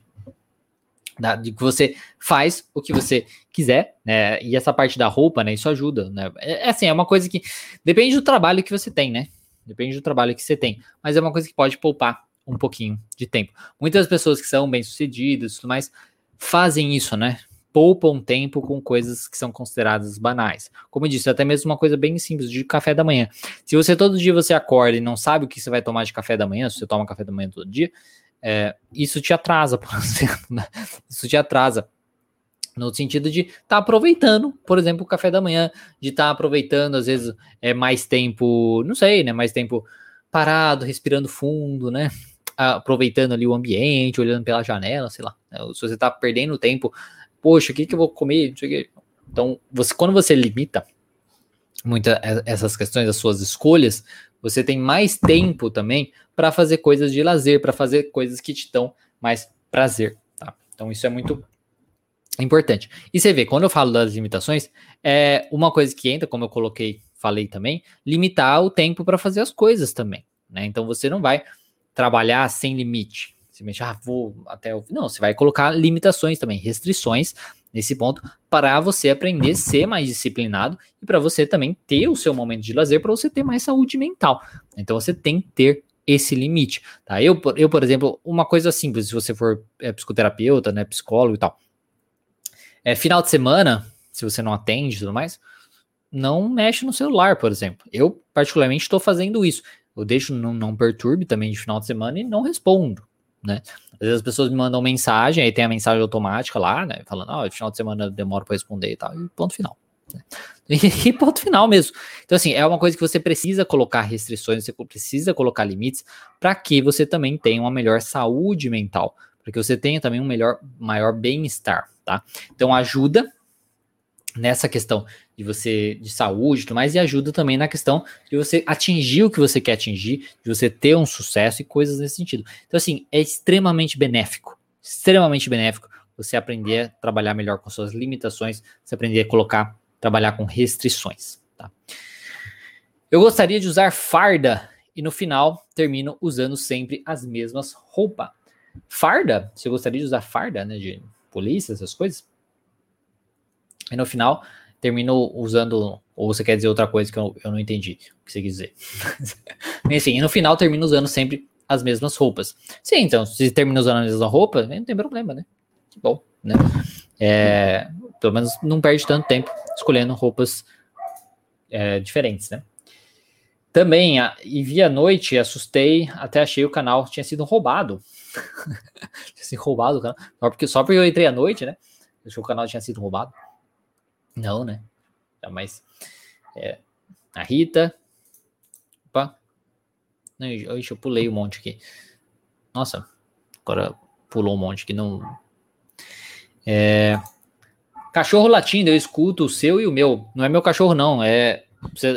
da, de que você faz o que você quiser, né? E essa parte da roupa, né? Isso ajuda, né? É, é assim, é uma coisa que depende do trabalho que você tem, né? Depende do trabalho que você tem, mas é uma coisa que pode poupar um pouquinho de tempo. Muitas pessoas que são bem-sucedidas e tudo mais fazem isso, né? Poupam tempo com coisas que são consideradas banais. Como eu disse, até mesmo uma coisa bem simples de café da manhã. Se você todo dia você acorda e não sabe o que você vai tomar de café da manhã, se você toma café da manhã todo dia, é, isso te atrasa, por exemplo, né? Isso te atrasa. No sentido de estar tá aproveitando, por exemplo, o café da manhã, de estar tá aproveitando, às vezes, é mais tempo, não sei, né? Mais tempo parado, respirando fundo, né? Aproveitando ali o ambiente, olhando pela janela, sei lá. Né? Se você está perdendo tempo, poxa, o que, que eu vou comer? Então, você, quando você limita muitas essas questões, as suas escolhas, você tem mais tempo também para fazer coisas de lazer, para fazer coisas que te dão mais prazer, tá? Então isso é muito importante. E você vê, quando eu falo das limitações, é uma coisa que entra, como eu coloquei, falei também, limitar o tempo para fazer as coisas também, né? Então você não vai trabalhar sem limite. Simplesmente, ah, vou até o. Não, você vai colocar limitações também, restrições nesse ponto, para você aprender a ser mais disciplinado e para você também ter o seu momento de lazer, para você ter mais saúde mental. Então você tem que ter esse limite, tá? Eu, eu por exemplo, uma coisa simples, se você for é, psicoterapeuta, né, psicólogo e tal, é final de semana, se você não atende e tudo mais, não mexe no celular, por exemplo. Eu, particularmente, estou fazendo isso. Eu deixo não, não perturbe também de final de semana e não respondo né? Às vezes as pessoas me mandam mensagem, aí tem a mensagem automática lá, né? Falando, ah, final de semana demora para responder e tal, e ponto final. Né? E, ponto final mesmo. Então, assim, é uma coisa que você precisa colocar restrições, você precisa colocar limites para que você também tenha uma melhor saúde mental, para que você tenha também um melhor, maior bem-estar, tá? Então, ajuda nessa questão de você de saúde e tudo mais, e ajuda também na questão de você atingir o que você quer atingir, de você ter um sucesso e coisas nesse sentido. Então, assim, é extremamente benéfico, extremamente benéfico você aprender a trabalhar melhor com suas limitações, você aprender a colocar, trabalhar com restrições. Tá? Eu gostaria de usar farda e no final termino usando sempre as mesmas roupas. Farda? Você gostaria de usar farda, né, de polícia, essas coisas? E no final termino usando, ou você quer dizer outra coisa que eu, eu não entendi o que você quis dizer. Enfim, e no final termino usando sempre as mesmas roupas. Sim, então, se termina usando a mesma roupa, não tem problema, né? Que bom, né? É, pelo menos não perde tanto tempo escolhendo roupas é, diferentes, né? também, e vi à noite, assustei, até achei o canal tinha sido roubado. tinha sido roubado o canal. Só porque, só porque eu entrei à noite, né? Achei o canal tinha sido roubado. Não, né? Mas. É, a Rita. Opa. Não, eu pulei um monte aqui. Nossa, agora pulou um monte que não. É, cachorro latindo, eu escuto o seu e o meu. Não é meu cachorro, não. É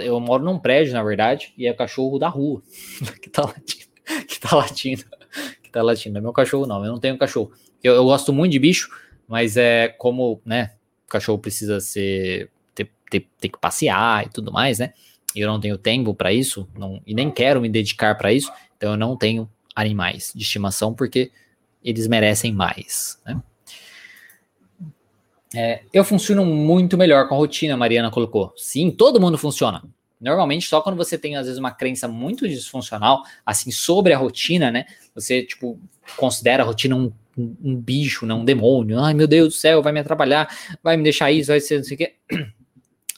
eu moro num prédio, na verdade, e é cachorro da rua que tá latindo. Que tá latindo. Que tá latindo. Não é meu cachorro, não. Eu não tenho cachorro. Eu, eu gosto muito de bicho, mas é como, né? Cachorro precisa ser. Ter, ter, ter que passear e tudo mais, né? Eu não tenho tempo para isso, não, e nem quero me dedicar para isso, então eu não tenho animais de estimação porque eles merecem mais, né? É, eu funciono muito melhor com a rotina, a Mariana colocou. Sim, todo mundo funciona. Normalmente, só quando você tem, às vezes, uma crença muito disfuncional, assim, sobre a rotina, né? Você, tipo, considera a rotina um, um, bicho, né? um demônio. Ai, meu Deus do céu, vai me atrapalhar, vai me deixar isso, vai ser não sei o quê.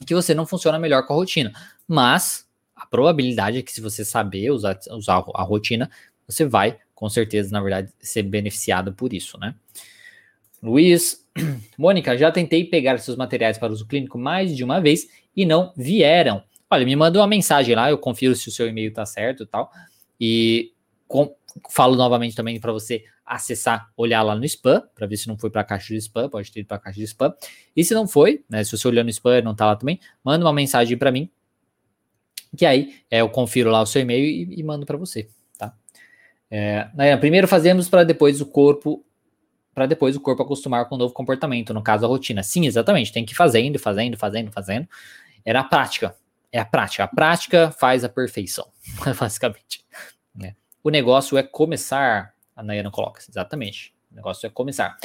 Que você não funciona melhor com a rotina. Mas a probabilidade é que, se você saber usar, usar a rotina, você vai, com certeza, na verdade, ser beneficiado por isso, né? Luiz, Mônica, já tentei pegar seus materiais para uso clínico mais de uma vez e não vieram. Olha, me mandou uma mensagem lá, eu confiro se o seu e-mail está certo e tal. E com, falo novamente também para você acessar, olhar lá no spam, para ver se não foi para a caixa de spam, pode ter ido para a caixa de spam. E se não foi, né, se você olhar no spam e não está lá também, manda uma mensagem para mim, que aí é, eu confiro lá o seu e-mail e, e mando para você, tá? É, né, primeiro fazemos para depois o corpo para depois o corpo acostumar com o novo comportamento, no caso a rotina. Sim, exatamente, tem que ir fazendo, fazendo, fazendo, fazendo. Era a prática. É a prática. A prática faz a perfeição, basicamente. É. O negócio é começar. A Nayana coloca, exatamente. O negócio é começar.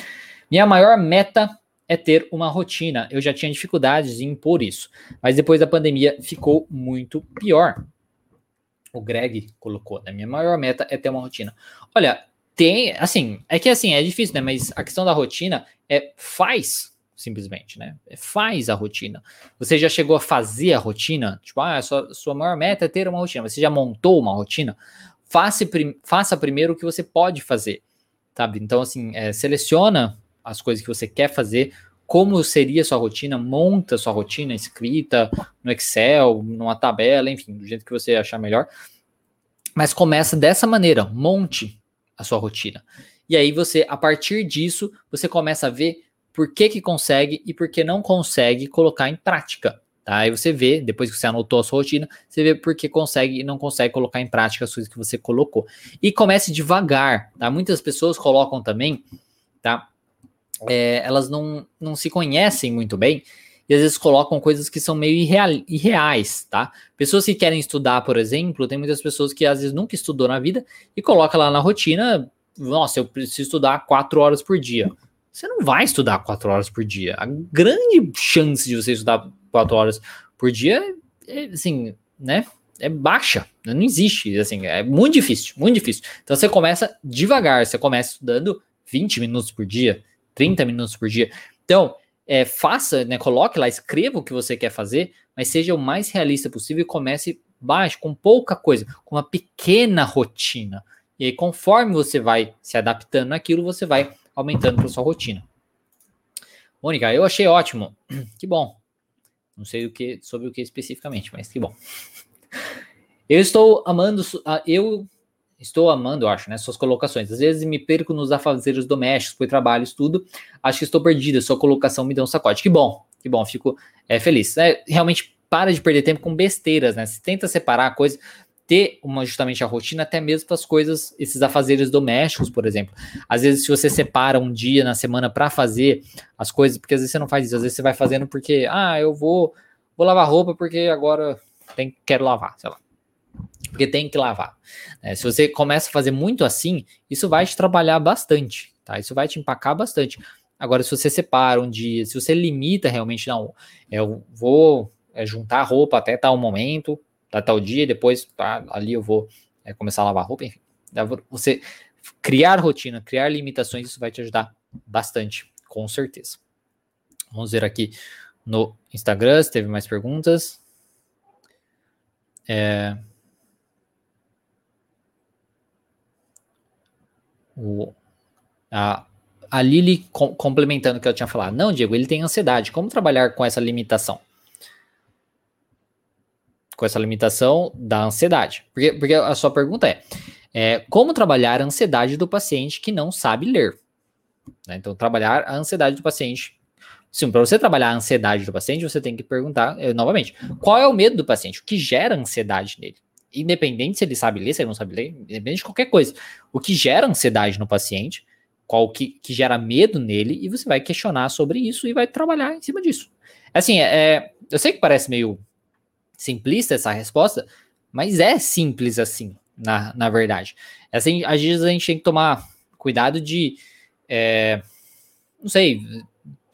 Minha maior meta é ter uma rotina. Eu já tinha dificuldades em impor isso, mas depois da pandemia ficou muito pior. O Greg colocou, né? Minha maior meta é ter uma rotina. Olha, tem, assim, é que assim, é difícil, né? Mas a questão da rotina é faz, simplesmente, né? É faz a rotina. Você já chegou a fazer a rotina? Tipo, ah, sua, sua maior meta é ter uma rotina. Você já montou uma rotina? Faça, prim, faça primeiro o que você pode fazer, sabe? Então, assim, é, seleciona as coisas que você quer fazer, como seria sua rotina, monta sua rotina escrita no Excel, numa tabela, enfim, do jeito que você achar melhor. Mas começa dessa maneira, monte a sua rotina. E aí você, a partir disso, você começa a ver por que que consegue e por que não consegue colocar em prática. Aí você vê, depois que você anotou a sua rotina, você vê por que consegue e não consegue colocar em prática as coisas que você colocou. E comece devagar, tá? Muitas pessoas colocam também, tá? É, elas não, não se conhecem muito bem e às vezes colocam coisas que são meio irreal, irreais, tá? Pessoas que querem estudar, por exemplo, tem muitas pessoas que às vezes nunca estudou na vida e coloca lá na rotina, nossa, eu preciso estudar quatro horas por dia. Você não vai estudar quatro horas por dia. A grande chance de você estudar quatro horas por dia é, assim, né? É baixa, não existe, assim, é muito difícil, muito difícil. Então você começa devagar, você começa estudando 20 minutos por dia, 30 minutos por dia. Então, é, faça, né, coloque lá, escreva o que você quer fazer, mas seja o mais realista possível e comece baixo, com pouca coisa, com uma pequena rotina. E aí, conforme você vai se adaptando naquilo, você vai aumentando para sua rotina. Mônica, eu achei ótimo. Que bom. Não sei o que sobre o que especificamente, mas que bom. Eu estou amando. Eu Estou amando, acho, né? Suas colocações. Às vezes me perco nos afazeres domésticos, por trabalho, estudo. Acho que estou perdida. Sua colocação me deu um sacode. Que bom, que bom, fico é, feliz. É, realmente para de perder tempo com besteiras, né? Se tenta separar a coisa, ter uma justamente a rotina, até mesmo para as coisas, esses afazeres domésticos, por exemplo. Às vezes, se você separa um dia na semana para fazer as coisas, porque às vezes você não faz isso, às vezes você vai fazendo porque, ah, eu vou, vou lavar roupa porque agora tem, quero lavar, sei lá porque tem que lavar. É, se você começa a fazer muito assim, isso vai te trabalhar bastante, tá? Isso vai te empacar bastante. Agora, se você separa um dia, se você limita realmente, não, eu vou é, juntar roupa até tal momento, tá tal dia, depois tá, ali eu vou é, começar a lavar roupa, enfim. Você criar rotina, criar limitações, isso vai te ajudar bastante, com certeza. Vamos ver aqui no Instagram se teve mais perguntas. É... O... A... A Lili complementando o que eu tinha falado. Não, Diego, ele tem ansiedade. Como trabalhar com essa limitação? Com essa limitação da ansiedade. Porque, porque a sua pergunta é, é como trabalhar a ansiedade do paciente que não sabe ler? Né? Então, trabalhar a ansiedade do paciente. Sim, para você trabalhar a ansiedade do paciente, você tem que perguntar eh, novamente: qual é o medo do paciente? O que gera ansiedade nele? Independente se ele sabe ler, se ele não sabe ler, independente de qualquer coisa. O que gera ansiedade no paciente qual que, que gera medo nele, e você vai questionar sobre isso e vai trabalhar em cima disso. Assim, é, é, eu sei que parece meio simplista essa resposta, mas é simples assim, na, na verdade. Assim, às vezes a gente tem que tomar cuidado de, é, não sei,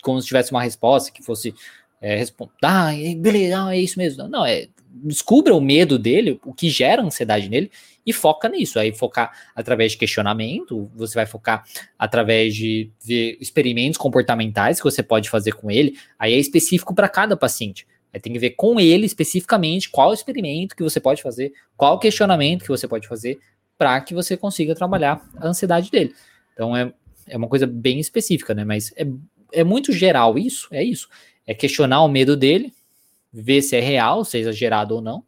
como se tivesse uma resposta que fosse é, responder, ah, beleza, não, é isso mesmo. Não, é descubra o medo dele, o que gera ansiedade nele, e foca nisso. Aí focar através de questionamento, você vai focar através de ver experimentos comportamentais que você pode fazer com ele. Aí é específico para cada paciente. Aí tem que ver com ele especificamente qual experimento que você pode fazer, qual questionamento que você pode fazer para que você consiga trabalhar a ansiedade dele. Então é, é uma coisa bem específica, né? Mas é, é muito geral isso, é isso. É questionar o medo dele, ver se é real, se é exagerado ou não,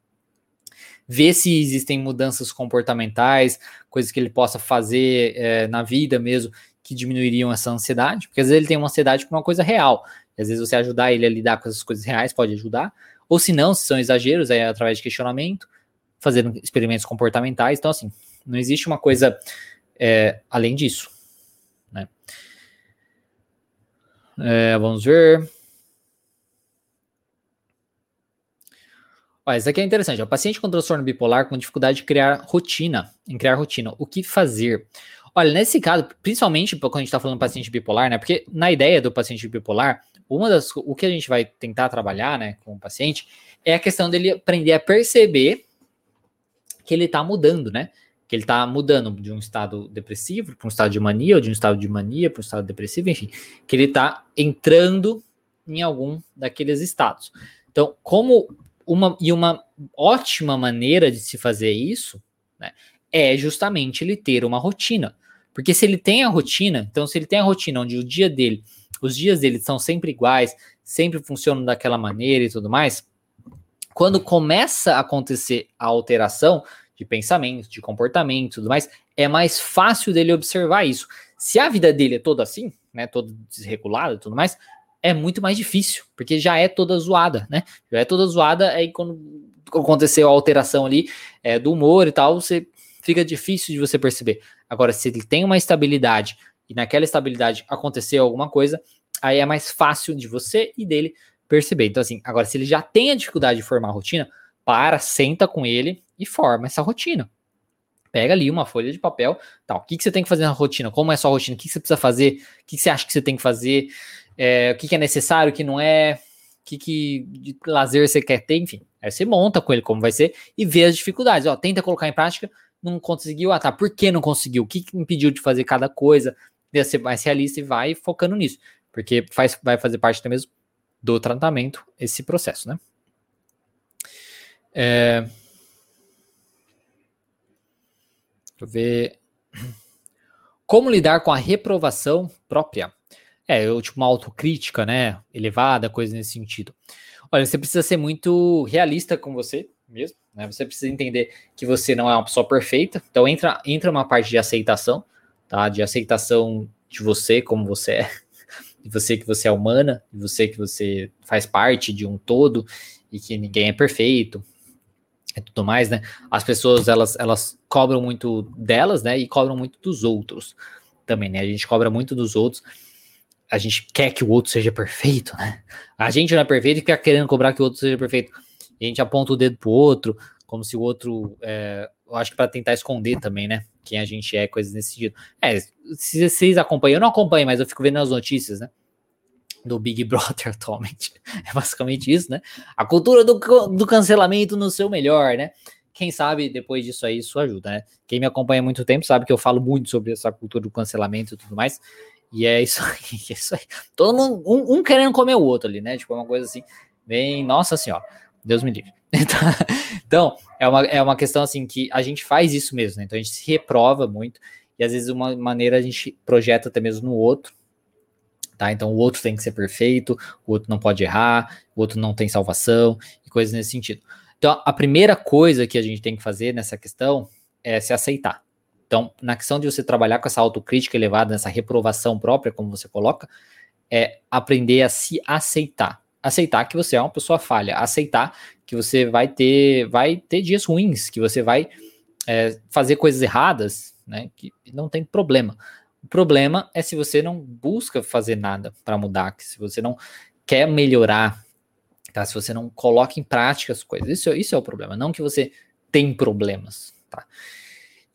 ver se existem mudanças comportamentais, coisas que ele possa fazer é, na vida mesmo que diminuiriam essa ansiedade, porque às vezes ele tem uma ansiedade por uma coisa real, às vezes você ajudar ele a lidar com essas coisas reais pode ajudar, ou se não, se são exageros, é através de questionamento, fazendo experimentos comportamentais, então assim, não existe uma coisa é, além disso, né? É, vamos ver. Isso aqui é interessante. O paciente com transtorno bipolar com dificuldade de criar rotina, em criar rotina. O que fazer? Olha, nesse caso, principalmente quando a gente está falando do paciente bipolar, né? Porque na ideia do paciente bipolar, uma das o que a gente vai tentar trabalhar, né, com o paciente é a questão dele aprender a perceber que ele está mudando, né? Que ele está mudando de um estado depressivo para um estado de mania, ou de um estado de mania para um estado depressivo, enfim, que ele está entrando em algum daqueles estados. Então, como uma, e uma ótima maneira de se fazer isso né, é justamente ele ter uma rotina. Porque se ele tem a rotina, então se ele tem a rotina onde o dia dele, os dias dele são sempre iguais, sempre funcionam daquela maneira e tudo mais, quando começa a acontecer a alteração de pensamento, de comportamento e tudo mais, é mais fácil dele observar isso. Se a vida dele é toda assim, né, toda desregulada e tudo mais, é muito mais difícil, porque já é toda zoada, né? Já é toda zoada, aí quando aconteceu a alteração ali é, do humor e tal, você fica difícil de você perceber. Agora, se ele tem uma estabilidade e naquela estabilidade aconteceu alguma coisa, aí é mais fácil de você e dele perceber. Então, assim, agora, se ele já tem a dificuldade de formar a rotina, para, senta com ele e forma essa rotina. Pega ali uma folha de papel, tal. O que, que você tem que fazer na rotina? Como é a sua rotina? O que, que você precisa fazer? O que, que você acha que você tem que fazer? é, o que, que, é necessário, o que não é, o que, que de lazer você quer ter, enfim. Aí você monta com ele como vai ser e vê as dificuldades. Ó, tenta colocar em prática, não conseguiu, ah tá, por que não conseguiu? O que, impediu de fazer cada coisa? Deve ser mais realista e vai focando nisso, porque faz, vai fazer parte também mesmo do tratamento esse processo, né? É... Deixa eu ver. Como lidar com a reprovação própria? É, eu, tipo, uma autocrítica, né? Elevada, coisa nesse sentido. Olha, você precisa ser muito realista com você mesmo, né? Você precisa entender que você não é uma pessoa perfeita. Então entra, entra uma parte de aceitação, tá? De aceitação de você como você é, de você que você é humana, de você que você faz parte de um todo e que ninguém é perfeito e tudo mais, né? As pessoas elas, elas cobram muito delas, né? E cobram muito dos outros também, né? A gente cobra muito dos outros a gente quer que o outro seja perfeito, né? A gente não é perfeito e fica querendo cobrar que o outro seja perfeito. A gente aponta o dedo pro outro, como se o outro. É, eu acho que para tentar esconder também, né? Quem a gente é, coisas nesse sentido. É, se vocês acompanham, eu não acompanho, mas eu fico vendo as notícias, né? Do Big Brother atualmente. É basicamente isso, né? A cultura do, do cancelamento no seu melhor, né? Quem sabe depois disso aí isso ajuda, né? Quem me acompanha há muito tempo sabe que eu falo muito sobre essa cultura do cancelamento e tudo mais. E é isso aí, é isso aí. Todo mundo, um, um, querendo comer o outro ali, né? Tipo, é uma coisa assim, bem, nossa senhora, Deus me livre. Então, é uma, é uma questão assim que a gente faz isso mesmo, né? Então a gente se reprova muito e às vezes uma maneira a gente projeta até mesmo no outro, tá? Então o outro tem que ser perfeito, o outro não pode errar, o outro não tem salvação e coisas nesse sentido. Então a primeira coisa que a gente tem que fazer nessa questão é se aceitar. Então, na questão de você trabalhar com essa autocrítica elevada, nessa reprovação própria, como você coloca, é aprender a se aceitar. Aceitar que você é uma pessoa falha, aceitar que você vai ter, vai ter dias ruins, que você vai é, fazer coisas erradas, né? Que não tem problema. O problema é se você não busca fazer nada para mudar, que se você não quer melhorar, tá? Se você não coloca em prática as coisas. Isso, isso é o problema, não que você tem problemas, tá?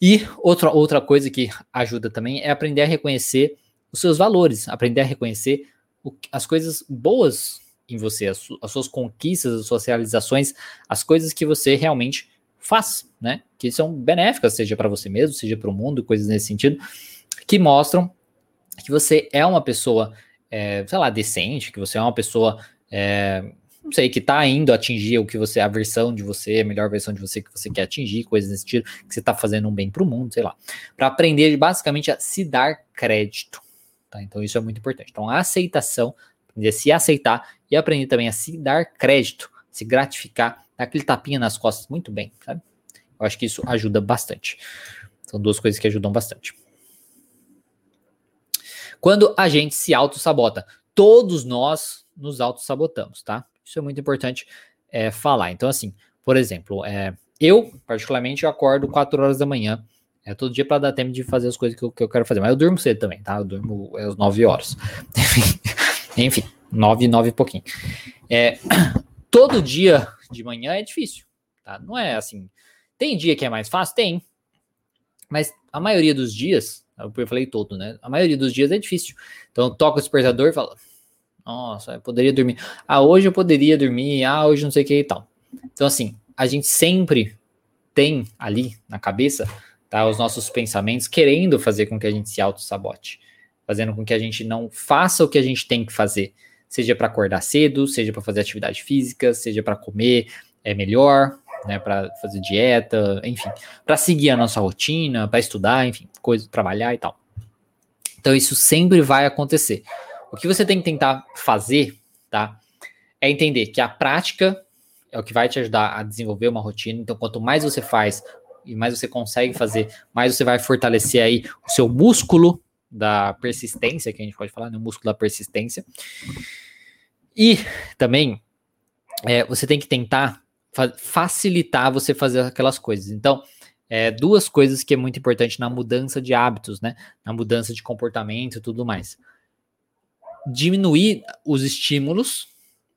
E outra, outra coisa que ajuda também é aprender a reconhecer os seus valores, aprender a reconhecer o, as coisas boas em você, as, as, suas conquistas, as suas realizações, as coisas que você realmente faz, né? Que são benéficas, seja para você mesmo, seja para o mundo, coisas nesse sentido, que mostram que você é uma pessoa, é, sei lá, decente, que você é uma pessoa é, não sei, que tá indo atingir o que você, a versão de você, a melhor versão de você que você quer atingir, coisas desse tipo, que você tá fazendo um bem pro mundo, sei lá. Para aprender basicamente a se dar crédito, tá? Então isso é muito importante. Então a aceitação, aprender a se aceitar e aprender também a se dar crédito, se gratificar, dar aquele tapinha nas costas muito bem, sabe? Eu acho que isso ajuda bastante. São duas coisas que ajudam bastante. Quando a gente se auto-sabota, todos nós nos auto-sabotamos, tá? Isso é muito importante é, falar. Então, assim, por exemplo, é, eu, particularmente, eu acordo 4 horas da manhã. É todo dia para dar tempo de fazer as coisas que eu, que eu, quero fazer. Mas eu durmo cedo também, tá? Eu durmo é, às 9 horas. Enfim, 9, 9 e pouquinho. É, todo dia de manhã é difícil, tá? Não é assim. Tem dia que é mais fácil? Tem. Mas a maioria dos dias, eu falei todo, né? A maioria dos dias é difícil. Então eu toco o despertador e falo, nossa, eu poderia dormir. Ah, hoje eu poderia dormir. Ah, hoje não sei o que e tal. Então, assim, a gente sempre tem ali na cabeça tá, os nossos pensamentos querendo fazer com que a gente se auto-sabote. Fazendo com que a gente não faça o que a gente tem que fazer. Seja para acordar cedo, seja para fazer atividade física, seja para comer é melhor, né, para fazer dieta, enfim, para seguir a nossa rotina, para estudar, enfim, coisa, trabalhar e tal. Então isso sempre vai acontecer. O que você tem que tentar fazer, tá? É entender que a prática é o que vai te ajudar a desenvolver uma rotina. Então, quanto mais você faz e mais você consegue fazer, mais você vai fortalecer aí o seu músculo da persistência, que a gente pode falar, né? O músculo da persistência. E também é, você tem que tentar fa facilitar você fazer aquelas coisas. Então, é, duas coisas que é muito importante na mudança de hábitos, né? Na mudança de comportamento e tudo mais diminuir os estímulos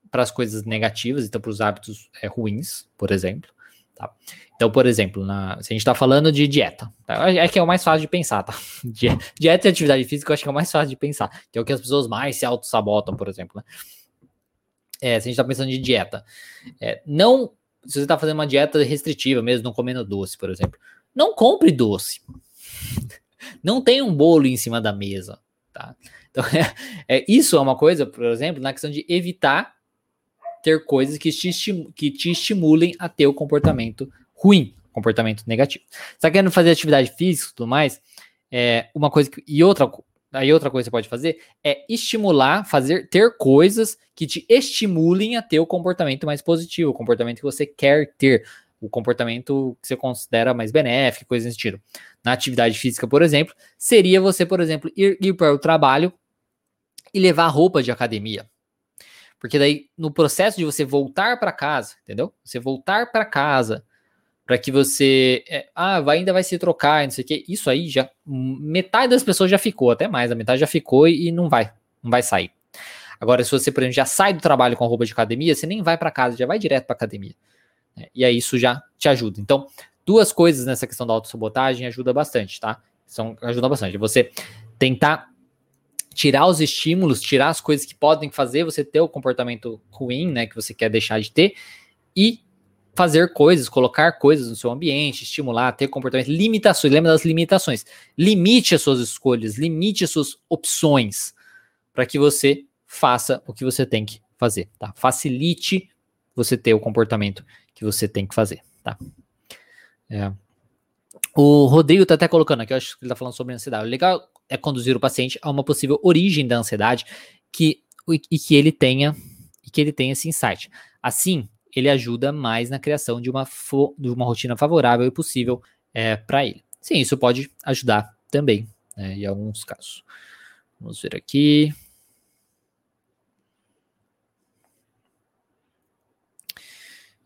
para as coisas negativas, então para os hábitos é, ruins, por exemplo. Tá? Então, por exemplo, na, se a gente está falando de dieta, tá? é que é o mais fácil de pensar, tá? Dieta e atividade física eu acho que é o mais fácil de pensar, que é o que as pessoas mais se auto-sabotam, por exemplo. Né? É, se a gente está pensando de dieta, é, não. Se você está fazendo uma dieta restritiva, mesmo não comendo doce, por exemplo, não compre doce. Não tem um bolo em cima da mesa, tá? Então, é, é, isso é uma coisa, por exemplo, na questão de evitar ter coisas que te, que te estimulem a ter o comportamento ruim, comportamento negativo. Você tá querendo fazer atividade física e tudo mais? É, uma coisa que, e outra, aí outra coisa que você pode fazer é estimular, fazer, ter coisas que te estimulem a ter o comportamento mais positivo, o comportamento que você quer ter, o comportamento que você considera mais benéfico, coisa desse tipo. Na atividade física, por exemplo, seria você, por exemplo, ir, ir para o trabalho e levar roupa de academia. Porque daí, no processo de você voltar para casa, entendeu? Você voltar para casa, para que você. É, ah, vai, ainda vai se trocar, não sei o quê. Isso aí já. Metade das pessoas já ficou, até mais. A metade já ficou e, e não vai. Não vai sair. Agora, se você, por exemplo, já sai do trabalho com roupa de academia, você nem vai para casa, já vai direto para academia. Né? E aí isso já te ajuda. Então, duas coisas nessa questão da autossabotagem ajuda bastante, tá? São, ajuda bastante. Você tentar tirar os estímulos, tirar as coisas que podem fazer você ter o comportamento ruim, né, que você quer deixar de ter, e fazer coisas, colocar coisas no seu ambiente, estimular, ter comportamento, limitações, lembra das limitações. Limite as suas escolhas, limite as suas opções, para que você faça o que você tem que fazer, tá? Facilite você ter o comportamento que você tem que fazer, tá? É. O Rodrigo tá até colocando aqui, eu acho que ele tá falando sobre ansiedade. Legal é conduzir o paciente a uma possível origem da ansiedade que, e que ele tenha e que ele tenha esse insight. Assim, ele ajuda mais na criação de uma, de uma rotina favorável e possível é, para ele. Sim, isso pode ajudar também, né, em alguns casos. Vamos ver aqui.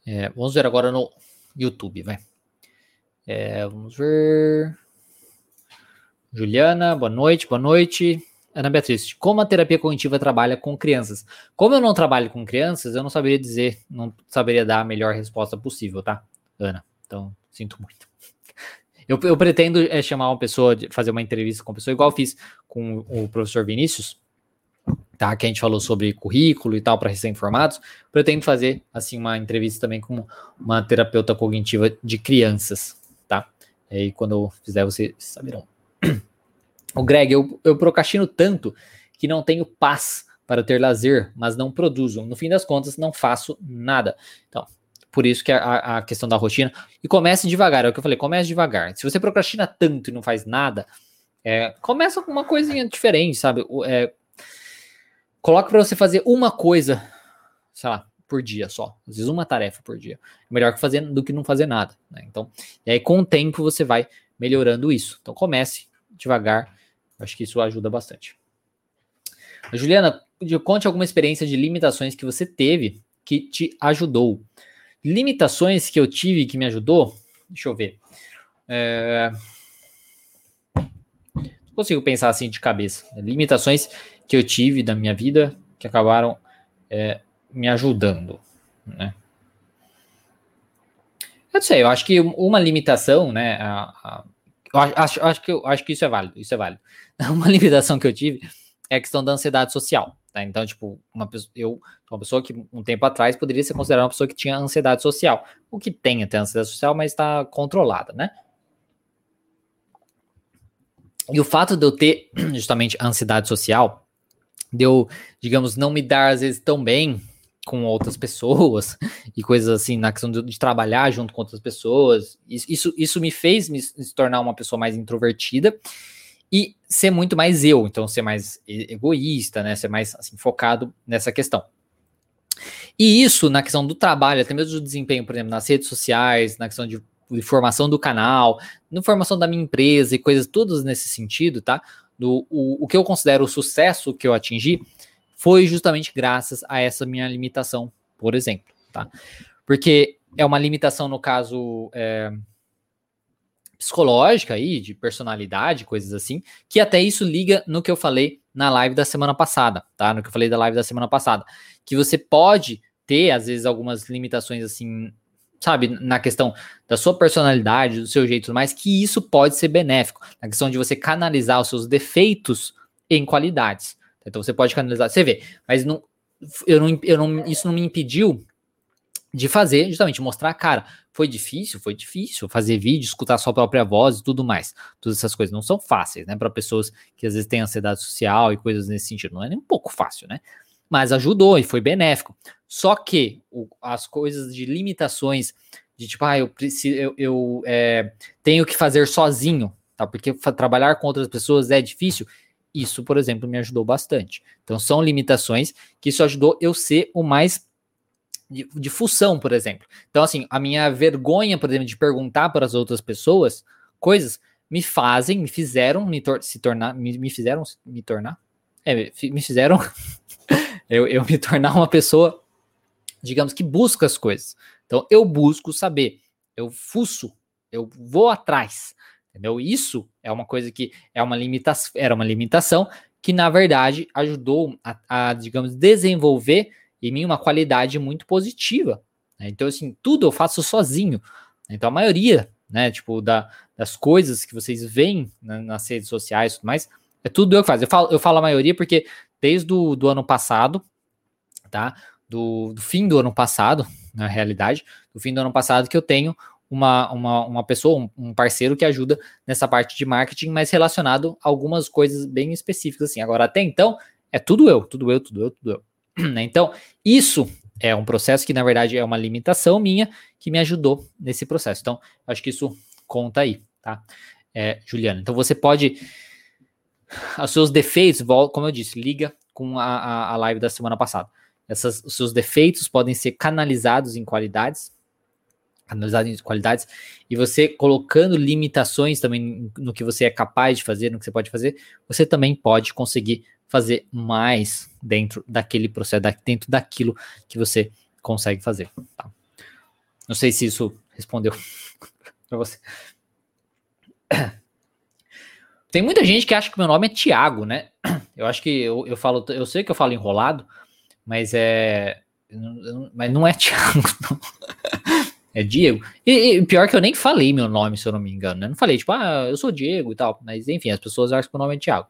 É, vamos ver agora no YouTube, vai. É, vamos ver. Juliana, boa noite, boa noite. Ana Beatriz, como a terapia cognitiva trabalha com crianças? Como eu não trabalho com crianças, eu não saberia dizer, não saberia dar a melhor resposta possível, tá, Ana? Então, sinto muito. Eu, eu pretendo é, chamar uma pessoa, fazer uma entrevista com uma pessoa, igual fiz com o professor Vinícius, tá? Que a gente falou sobre currículo e tal para recém-formados. Pretendo fazer assim uma entrevista também com uma terapeuta cognitiva de crianças, tá? E aí, quando eu fizer, vocês saberão. O Greg, eu, eu procrastino tanto que não tenho paz para ter lazer, mas não produzo. No fim das contas, não faço nada. Então, por isso que a, a questão da rotina. E comece devagar, é o que eu falei, comece devagar. Se você procrastina tanto e não faz nada, é, começa com uma coisinha diferente, sabe? É, coloca para você fazer uma coisa, sei lá, por dia só. Às vezes uma tarefa por dia. É melhor que fazer do que não fazer nada. Né? Então, e aí com o tempo você vai melhorando isso. Então comece devagar. Acho que isso ajuda bastante. Juliana, conte alguma experiência de limitações que você teve que te ajudou. Limitações que eu tive que me ajudou? Deixa eu ver. É... Não consigo pensar assim de cabeça. Limitações que eu tive da minha vida que acabaram é, me ajudando, né? Eu não sei, eu acho que uma limitação, né? A, a, eu acho, acho, que, eu acho que isso é válido, isso é válido. Uma limitação que eu tive é a questão da ansiedade social. Tá? Então, tipo, uma pessoa, eu uma pessoa que um tempo atrás poderia ser considerada uma pessoa que tinha ansiedade social. O que tem até ansiedade social, mas está controlada, né? E o fato de eu ter justamente ansiedade social, de eu, digamos, não me dar às vezes tão bem com outras pessoas e coisas assim, na questão de, de trabalhar junto com outras pessoas, isso, isso me fez me, tornar uma pessoa mais introvertida e ser muito mais eu, então ser mais egoísta, né, ser mais assim, focado nessa questão. E isso na questão do trabalho, até mesmo do desempenho, por exemplo, nas redes sociais, na questão de, de formação do canal, na formação da minha empresa e coisas todas nesse sentido, tá? Do, o, o que eu considero o sucesso que eu atingi foi justamente graças a essa minha limitação, por exemplo, tá? Porque é uma limitação, no caso, é, psicológica aí, de personalidade, coisas assim, que até isso liga no que eu falei na live da semana passada, tá? No que eu falei da live da semana passada, que você pode ter, às vezes, algumas limitações assim, sabe, na questão da sua personalidade, do seu jeito mais, que isso pode ser benéfico, na questão de você canalizar os seus defeitos em qualidades. Então você pode canalizar, você vê, mas não, eu não, eu não, isso não me impediu de fazer, justamente, mostrar a cara. Foi difícil? Foi difícil. Fazer vídeo, escutar sua própria voz e tudo mais. Todas essas coisas não são fáceis, né? Para pessoas que às vezes têm ansiedade social e coisas nesse sentido. Não é nem um pouco fácil, né? Mas ajudou e foi benéfico. Só que o, as coisas de limitações, de tipo, ah, eu preciso, eu, eu é, tenho que fazer sozinho, tá? Porque trabalhar com outras pessoas é difícil. Isso, por exemplo, me ajudou bastante. Então, são limitações que isso ajudou eu ser o mais de, de por exemplo. Então, assim, a minha vergonha, por exemplo, de perguntar para as outras pessoas coisas me fazem, me fizeram me tor se tornar, me, me, fizeram me tornar, é, me fizeram eu, eu me tornar uma pessoa, digamos que busca as coisas. Então, eu busco saber, eu fuço, eu vou atrás, entendeu? Isso é uma coisa que é uma limitação, era uma limitação que na verdade ajudou a, a digamos, desenvolver em mim uma qualidade muito positiva. Né? Então, assim, tudo eu faço sozinho. Então, a maioria, né, tipo, da, das coisas que vocês veem né, nas redes sociais e tudo mais, é tudo eu que faço. Eu falo, eu falo a maioria porque desde o do ano passado, tá? Do, do, fim do ano passado, na realidade, do fim do ano passado, que eu tenho uma, uma, uma pessoa, um, um parceiro que ajuda nessa parte de marketing, mas relacionado a algumas coisas bem específicas, assim. Agora, até então, é tudo eu, tudo eu, tudo eu, tudo eu. Né? Então, isso é um processo que, na verdade, é uma limitação minha que me ajudou nesse processo. Então, acho que isso conta aí, tá? É, Juliana. Então você pode. Os seus defeitos, como eu disse, liga com a, a, live da semana passada. Essas, os seus defeitos podem ser canalizados em qualidades, canalizados em qualidades, e você colocando limitações também no que você é capaz de fazer, no que você pode fazer, você também pode conseguir fazer mais dentro daquele processo, dentro daquilo que você consegue fazer. Tá? Não sei se isso respondeu para você. Tem muita gente que acha que meu nome é Tiago, né? Eu acho que eu, eu falo, eu sei que eu falo enrolado, mas é. Mas não é Tiago, não. É Diego. E, e, pior que eu nem falei meu nome, se eu não me engano, né? Não falei, tipo, ah, eu sou Diego e tal. Mas enfim, as pessoas acham que o nome é Tiago.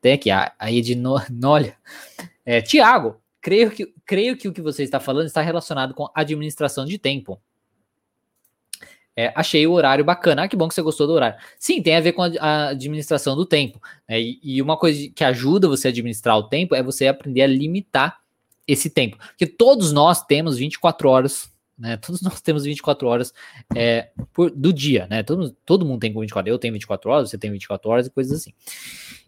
Tem aqui, a, a. É, Tiago, creio que, creio que o que você está falando está relacionado com administração de tempo. É, achei o horário bacana. Ah, que bom que você gostou do horário. Sim, tem a ver com a, a administração do tempo. Né? E, e, uma coisa que ajuda você a administrar o tempo é você aprender a limitar esse tempo. Porque todos nós temos 24 horas, né? Todos nós temos 24 horas é, por, do dia, né? Todo, todo mundo tem 24 Eu tenho 24 horas, você tem 24 horas e coisas assim.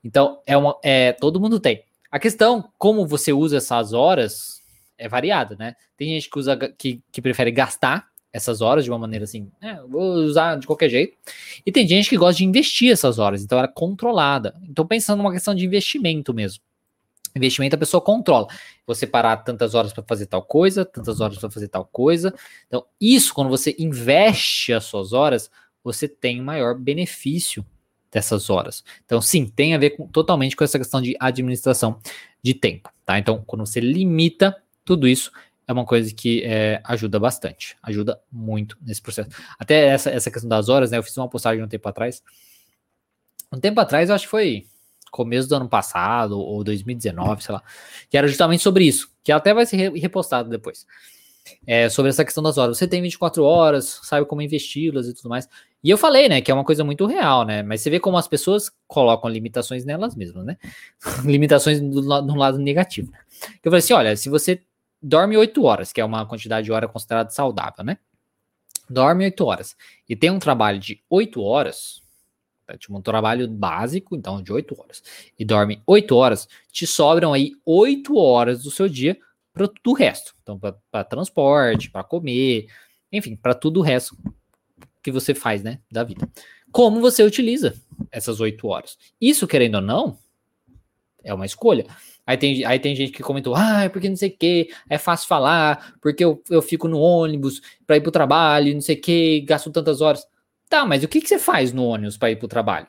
Então, é uma, é, todo mundo tem. A questão, como você usa essas horas, é variada, né? Tem gente que usa que, que prefere gastar essas horas de uma maneira assim, é, vou usar de qualquer jeito. E tem gente que gosta de investir essas horas, então ela é controlada. Então, pensando numa questão de investimento mesmo. Investimento a pessoa controla. Você parar tantas horas para fazer tal coisa, tantas horas para fazer tal coisa. Então, isso, quando você investe as suas horas, você tem maior benefício dessas horas. Então, sim, tem a ver com, totalmente com essa questão de administração de tempo, tá? Então, quando você limita tudo isso, é uma coisa que é, ajuda bastante, ajuda muito nesse processo. Até essa, essa questão das horas, né? Eu fiz uma postagem um tempo atrás. Um tempo atrás, eu acho que foi começo do ano passado, ou 2019, sei lá, que era justamente sobre isso, que até vai ser repostado depois. É, sobre essa questão das horas. Você tem 24 horas, sabe como investi-las e tudo mais. E eu falei, né, que é uma coisa muito real, né? Mas você vê como as pessoas colocam limitações nelas mesmas, né? limitações do, do lado negativo. Eu falei assim: olha, se você dorme 8 horas, que é uma quantidade de hora considerada saudável, né? Dorme 8 horas e tem um trabalho de 8 horas, um trabalho básico, então de 8 horas, e dorme 8 horas, te sobram aí 8 horas do seu dia para o resto. Então, para transporte, para comer, enfim, para tudo o resto que você faz, né, da vida. Como você utiliza essas 8 horas? Isso, querendo ou não, é uma escolha. Aí tem, aí tem gente que comentou, ah, é porque não sei o que, é fácil falar, porque eu, eu fico no ônibus para ir pro trabalho, não sei o que, gasto tantas horas. Tá, mas o que, que você faz no ônibus para ir pro trabalho?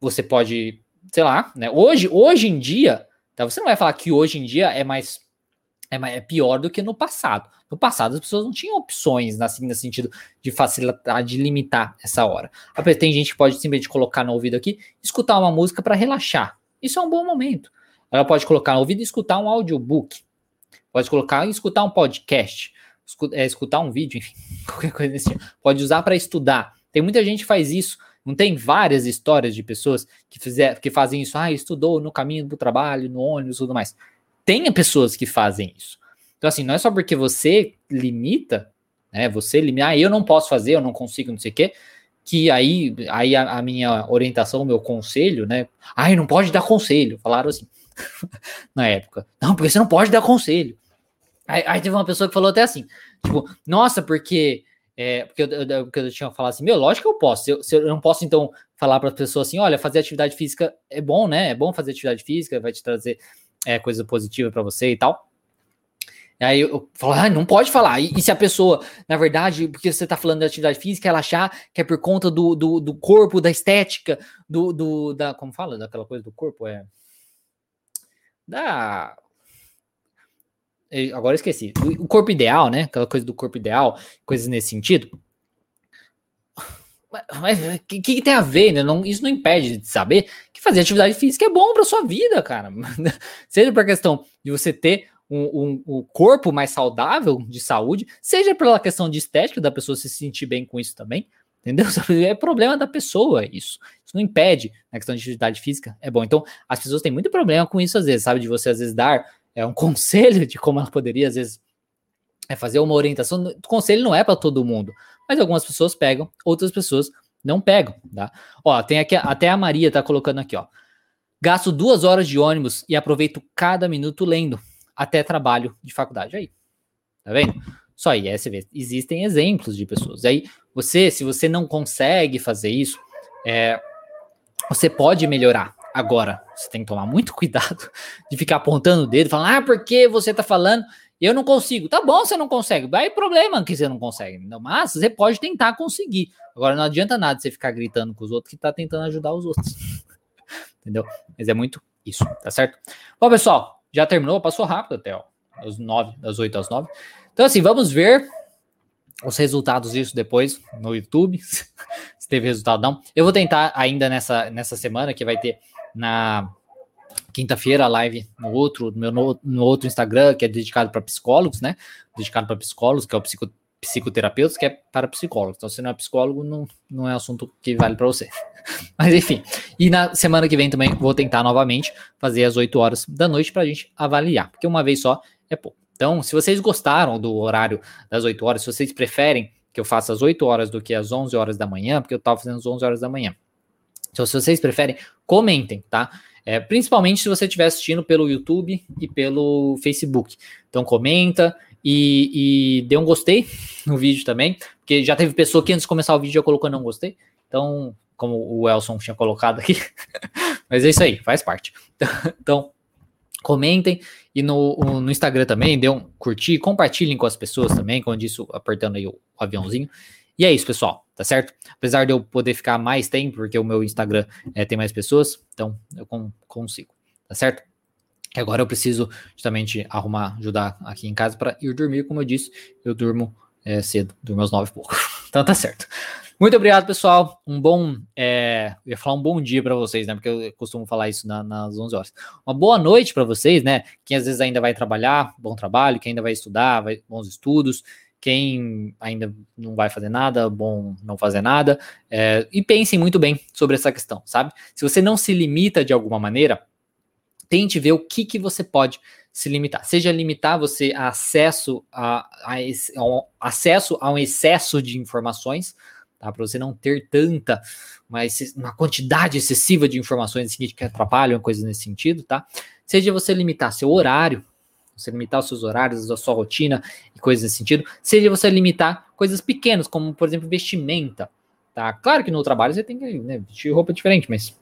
Você pode, sei lá, né? Hoje, hoje em dia, tá, você não vai falar que hoje em dia é mais é, é pior do que no passado. No passado as pessoas não tinham opções assim, no sentido de facilitar, de limitar essa hora. Tem gente que pode simplesmente colocar no ouvido aqui, escutar uma música para relaxar. Isso é um bom momento. Ela pode colocar no ouvido e escutar um audiobook. Pode colocar e escutar um podcast. É, escutar um vídeo, enfim, qualquer coisa desse tipo. Pode usar para estudar. Tem muita gente que faz isso. Não tem várias histórias de pessoas que, fizer, que fazem isso. Ah, estudou no caminho do trabalho, no ônibus e tudo mais. Tem pessoas que fazem isso. Então, assim, não é só porque você limita, né? Você limita, ah, eu não posso fazer, eu não consigo, não sei o quê que aí, aí a, a, minha orientação, o meu conselho, né? Ai, não pode dar conselho. Falaram assim. na época. Não, porque você não pode dar conselho. Aí, aí, teve uma pessoa que falou até assim, tipo, nossa, porque é, porque eu, eu, porque eu tinha falado assim, meu, lógico que eu posso. Se eu, se eu não posso, então, falar para as pessoas assim, olha, fazer atividade física é bom, né? É bom fazer atividade física, vai te trazer é, coisa positiva para você e tal. Aí eu falo, ah, não pode falar. E, e, se a pessoa, na verdade, porque você está falando de atividade física, ela achar que é por conta do, do, do corpo, da estética, do, do, da. Como fala? Daquela coisa do corpo? É da. Agora esqueci. O corpo ideal, né? Aquela coisa do corpo ideal, coisas nesse sentido. Mas o que, que, tem a ver, né? Não, isso não impede de saber que fazer atividade física é bom para sua vida, cara. seja por questão de você ter um, um, um, corpo mais saudável de saúde, seja pela questão de estética, da pessoa se sentir bem com isso também, Entendeu? É problema da pessoa isso. Isso não impede na questão de atividade física. É bom. Então, as pessoas têm muito problema com isso às vezes, sabe? De você às vezes dar é, um conselho de como ela poderia, às vezes, é fazer uma orientação. O conselho não é para todo mundo, mas algumas pessoas pegam, outras pessoas não pegam, tá? Ó, tem aqui, até a Maria tá colocando aqui, ó. Gasto duas horas de ônibus e aproveito cada minuto lendo, até trabalho de faculdade. Aí, tá vendo? Só aí, aí você vê, existem exemplos de pessoas. Aí, você, se você não consegue fazer isso, é, você pode melhorar. Agora, você tem que tomar muito cuidado de ficar apontando o dedo, falando, ah, porque você tá falando, eu não consigo. Tá bom, você não consegue. Vai problema que você não consegue. Mas você pode tentar conseguir. Agora, não adianta nada você ficar gritando com os outros que tá tentando ajudar os outros. Entendeu? Mas é muito isso, tá certo? Bom, pessoal, já terminou, passou rápido até, ó. Nove, das oito às nove. Então, assim, vamos ver os resultados disso depois no YouTube. se teve resultado não. Eu vou tentar ainda nessa, nessa semana que vai ter na quinta-feira a live no outro, no meu no, no outro Instagram, que é dedicado para psicólogos, né? Dedicado para psicólogos, que é o psico, psicoterapeutas, que é para psicólogos. Então, se não é psicólogo, não, não é assunto que vale para você. Mas enfim. E na semana que vem também vou tentar novamente fazer às 8 horas da noite para a gente avaliar, porque uma vez só é pouco. Então, se vocês gostaram do horário das 8 horas, se vocês preferem que eu faça às 8 horas do que às 11 horas da manhã, porque eu estava fazendo às 11 horas da manhã. Então, se vocês preferem, comentem, tá? É, principalmente se você estiver assistindo pelo YouTube e pelo Facebook. Então, comenta e, e dê um gostei no vídeo também, porque já teve pessoa que antes de começar o vídeo já colocou não gostei. Então, como o Elson tinha colocado aqui. Mas é isso aí, faz parte. Então, comentem e no, no Instagram também, dê um curtir, compartilhem com as pessoas também, como eu disse, apertando aí o, o aviãozinho. E é isso, pessoal, tá certo? Apesar de eu poder ficar mais tempo, porque o meu Instagram é, tem mais pessoas, então eu com, consigo, tá certo? E agora eu preciso justamente arrumar, ajudar aqui em casa para ir dormir, como eu disse, eu durmo é, cedo, durmo às nove e pouco. Então tá certo. Muito obrigado, pessoal. Um bom. É, eu ia falar um bom dia para vocês, né? Porque eu costumo falar isso na, nas 11 horas. Uma boa noite para vocês, né? Quem às vezes ainda vai trabalhar, bom trabalho. Quem ainda vai estudar, vai, bons estudos. Quem ainda não vai fazer nada, bom não fazer nada. É, e pensem muito bem sobre essa questão, sabe? Se você não se limita de alguma maneira, tente ver o que, que você pode se limitar. Seja limitar você a acesso a, a, a acesso a um excesso de informações tá? Para você não ter tanta, mas uma quantidade excessiva de informações assim, que atrapalham, coisas nesse sentido, tá? Seja você limitar seu horário, você limitar os seus horários, a sua rotina e coisas nesse sentido, seja você limitar coisas pequenas, como por exemplo vestimenta, tá? Claro que no trabalho você tem que né, vestir roupa diferente, mas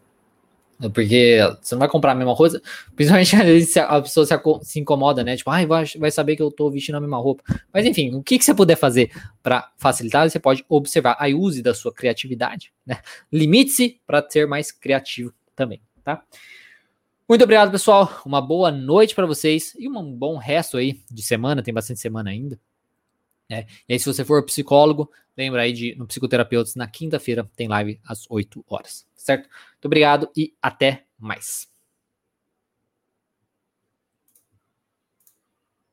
porque você não vai comprar a mesma coisa, principalmente se a pessoa se, incomoda, né? Tipo, ah, vai, vai saber que eu tô vestindo a mesma roupa. Mas enfim, o que, que você puder fazer para facilitar, você pode observar. Aí use da sua criatividade, né? Limite-se para ser mais criativo também, tá? Muito obrigado, pessoal. Uma boa noite para vocês e um bom resto aí de semana. Tem bastante semana ainda. É, e aí, se você for psicólogo, lembra aí de no Psicoterapeutas, na quinta-feira tem live às 8 horas, certo? Muito obrigado e até mais.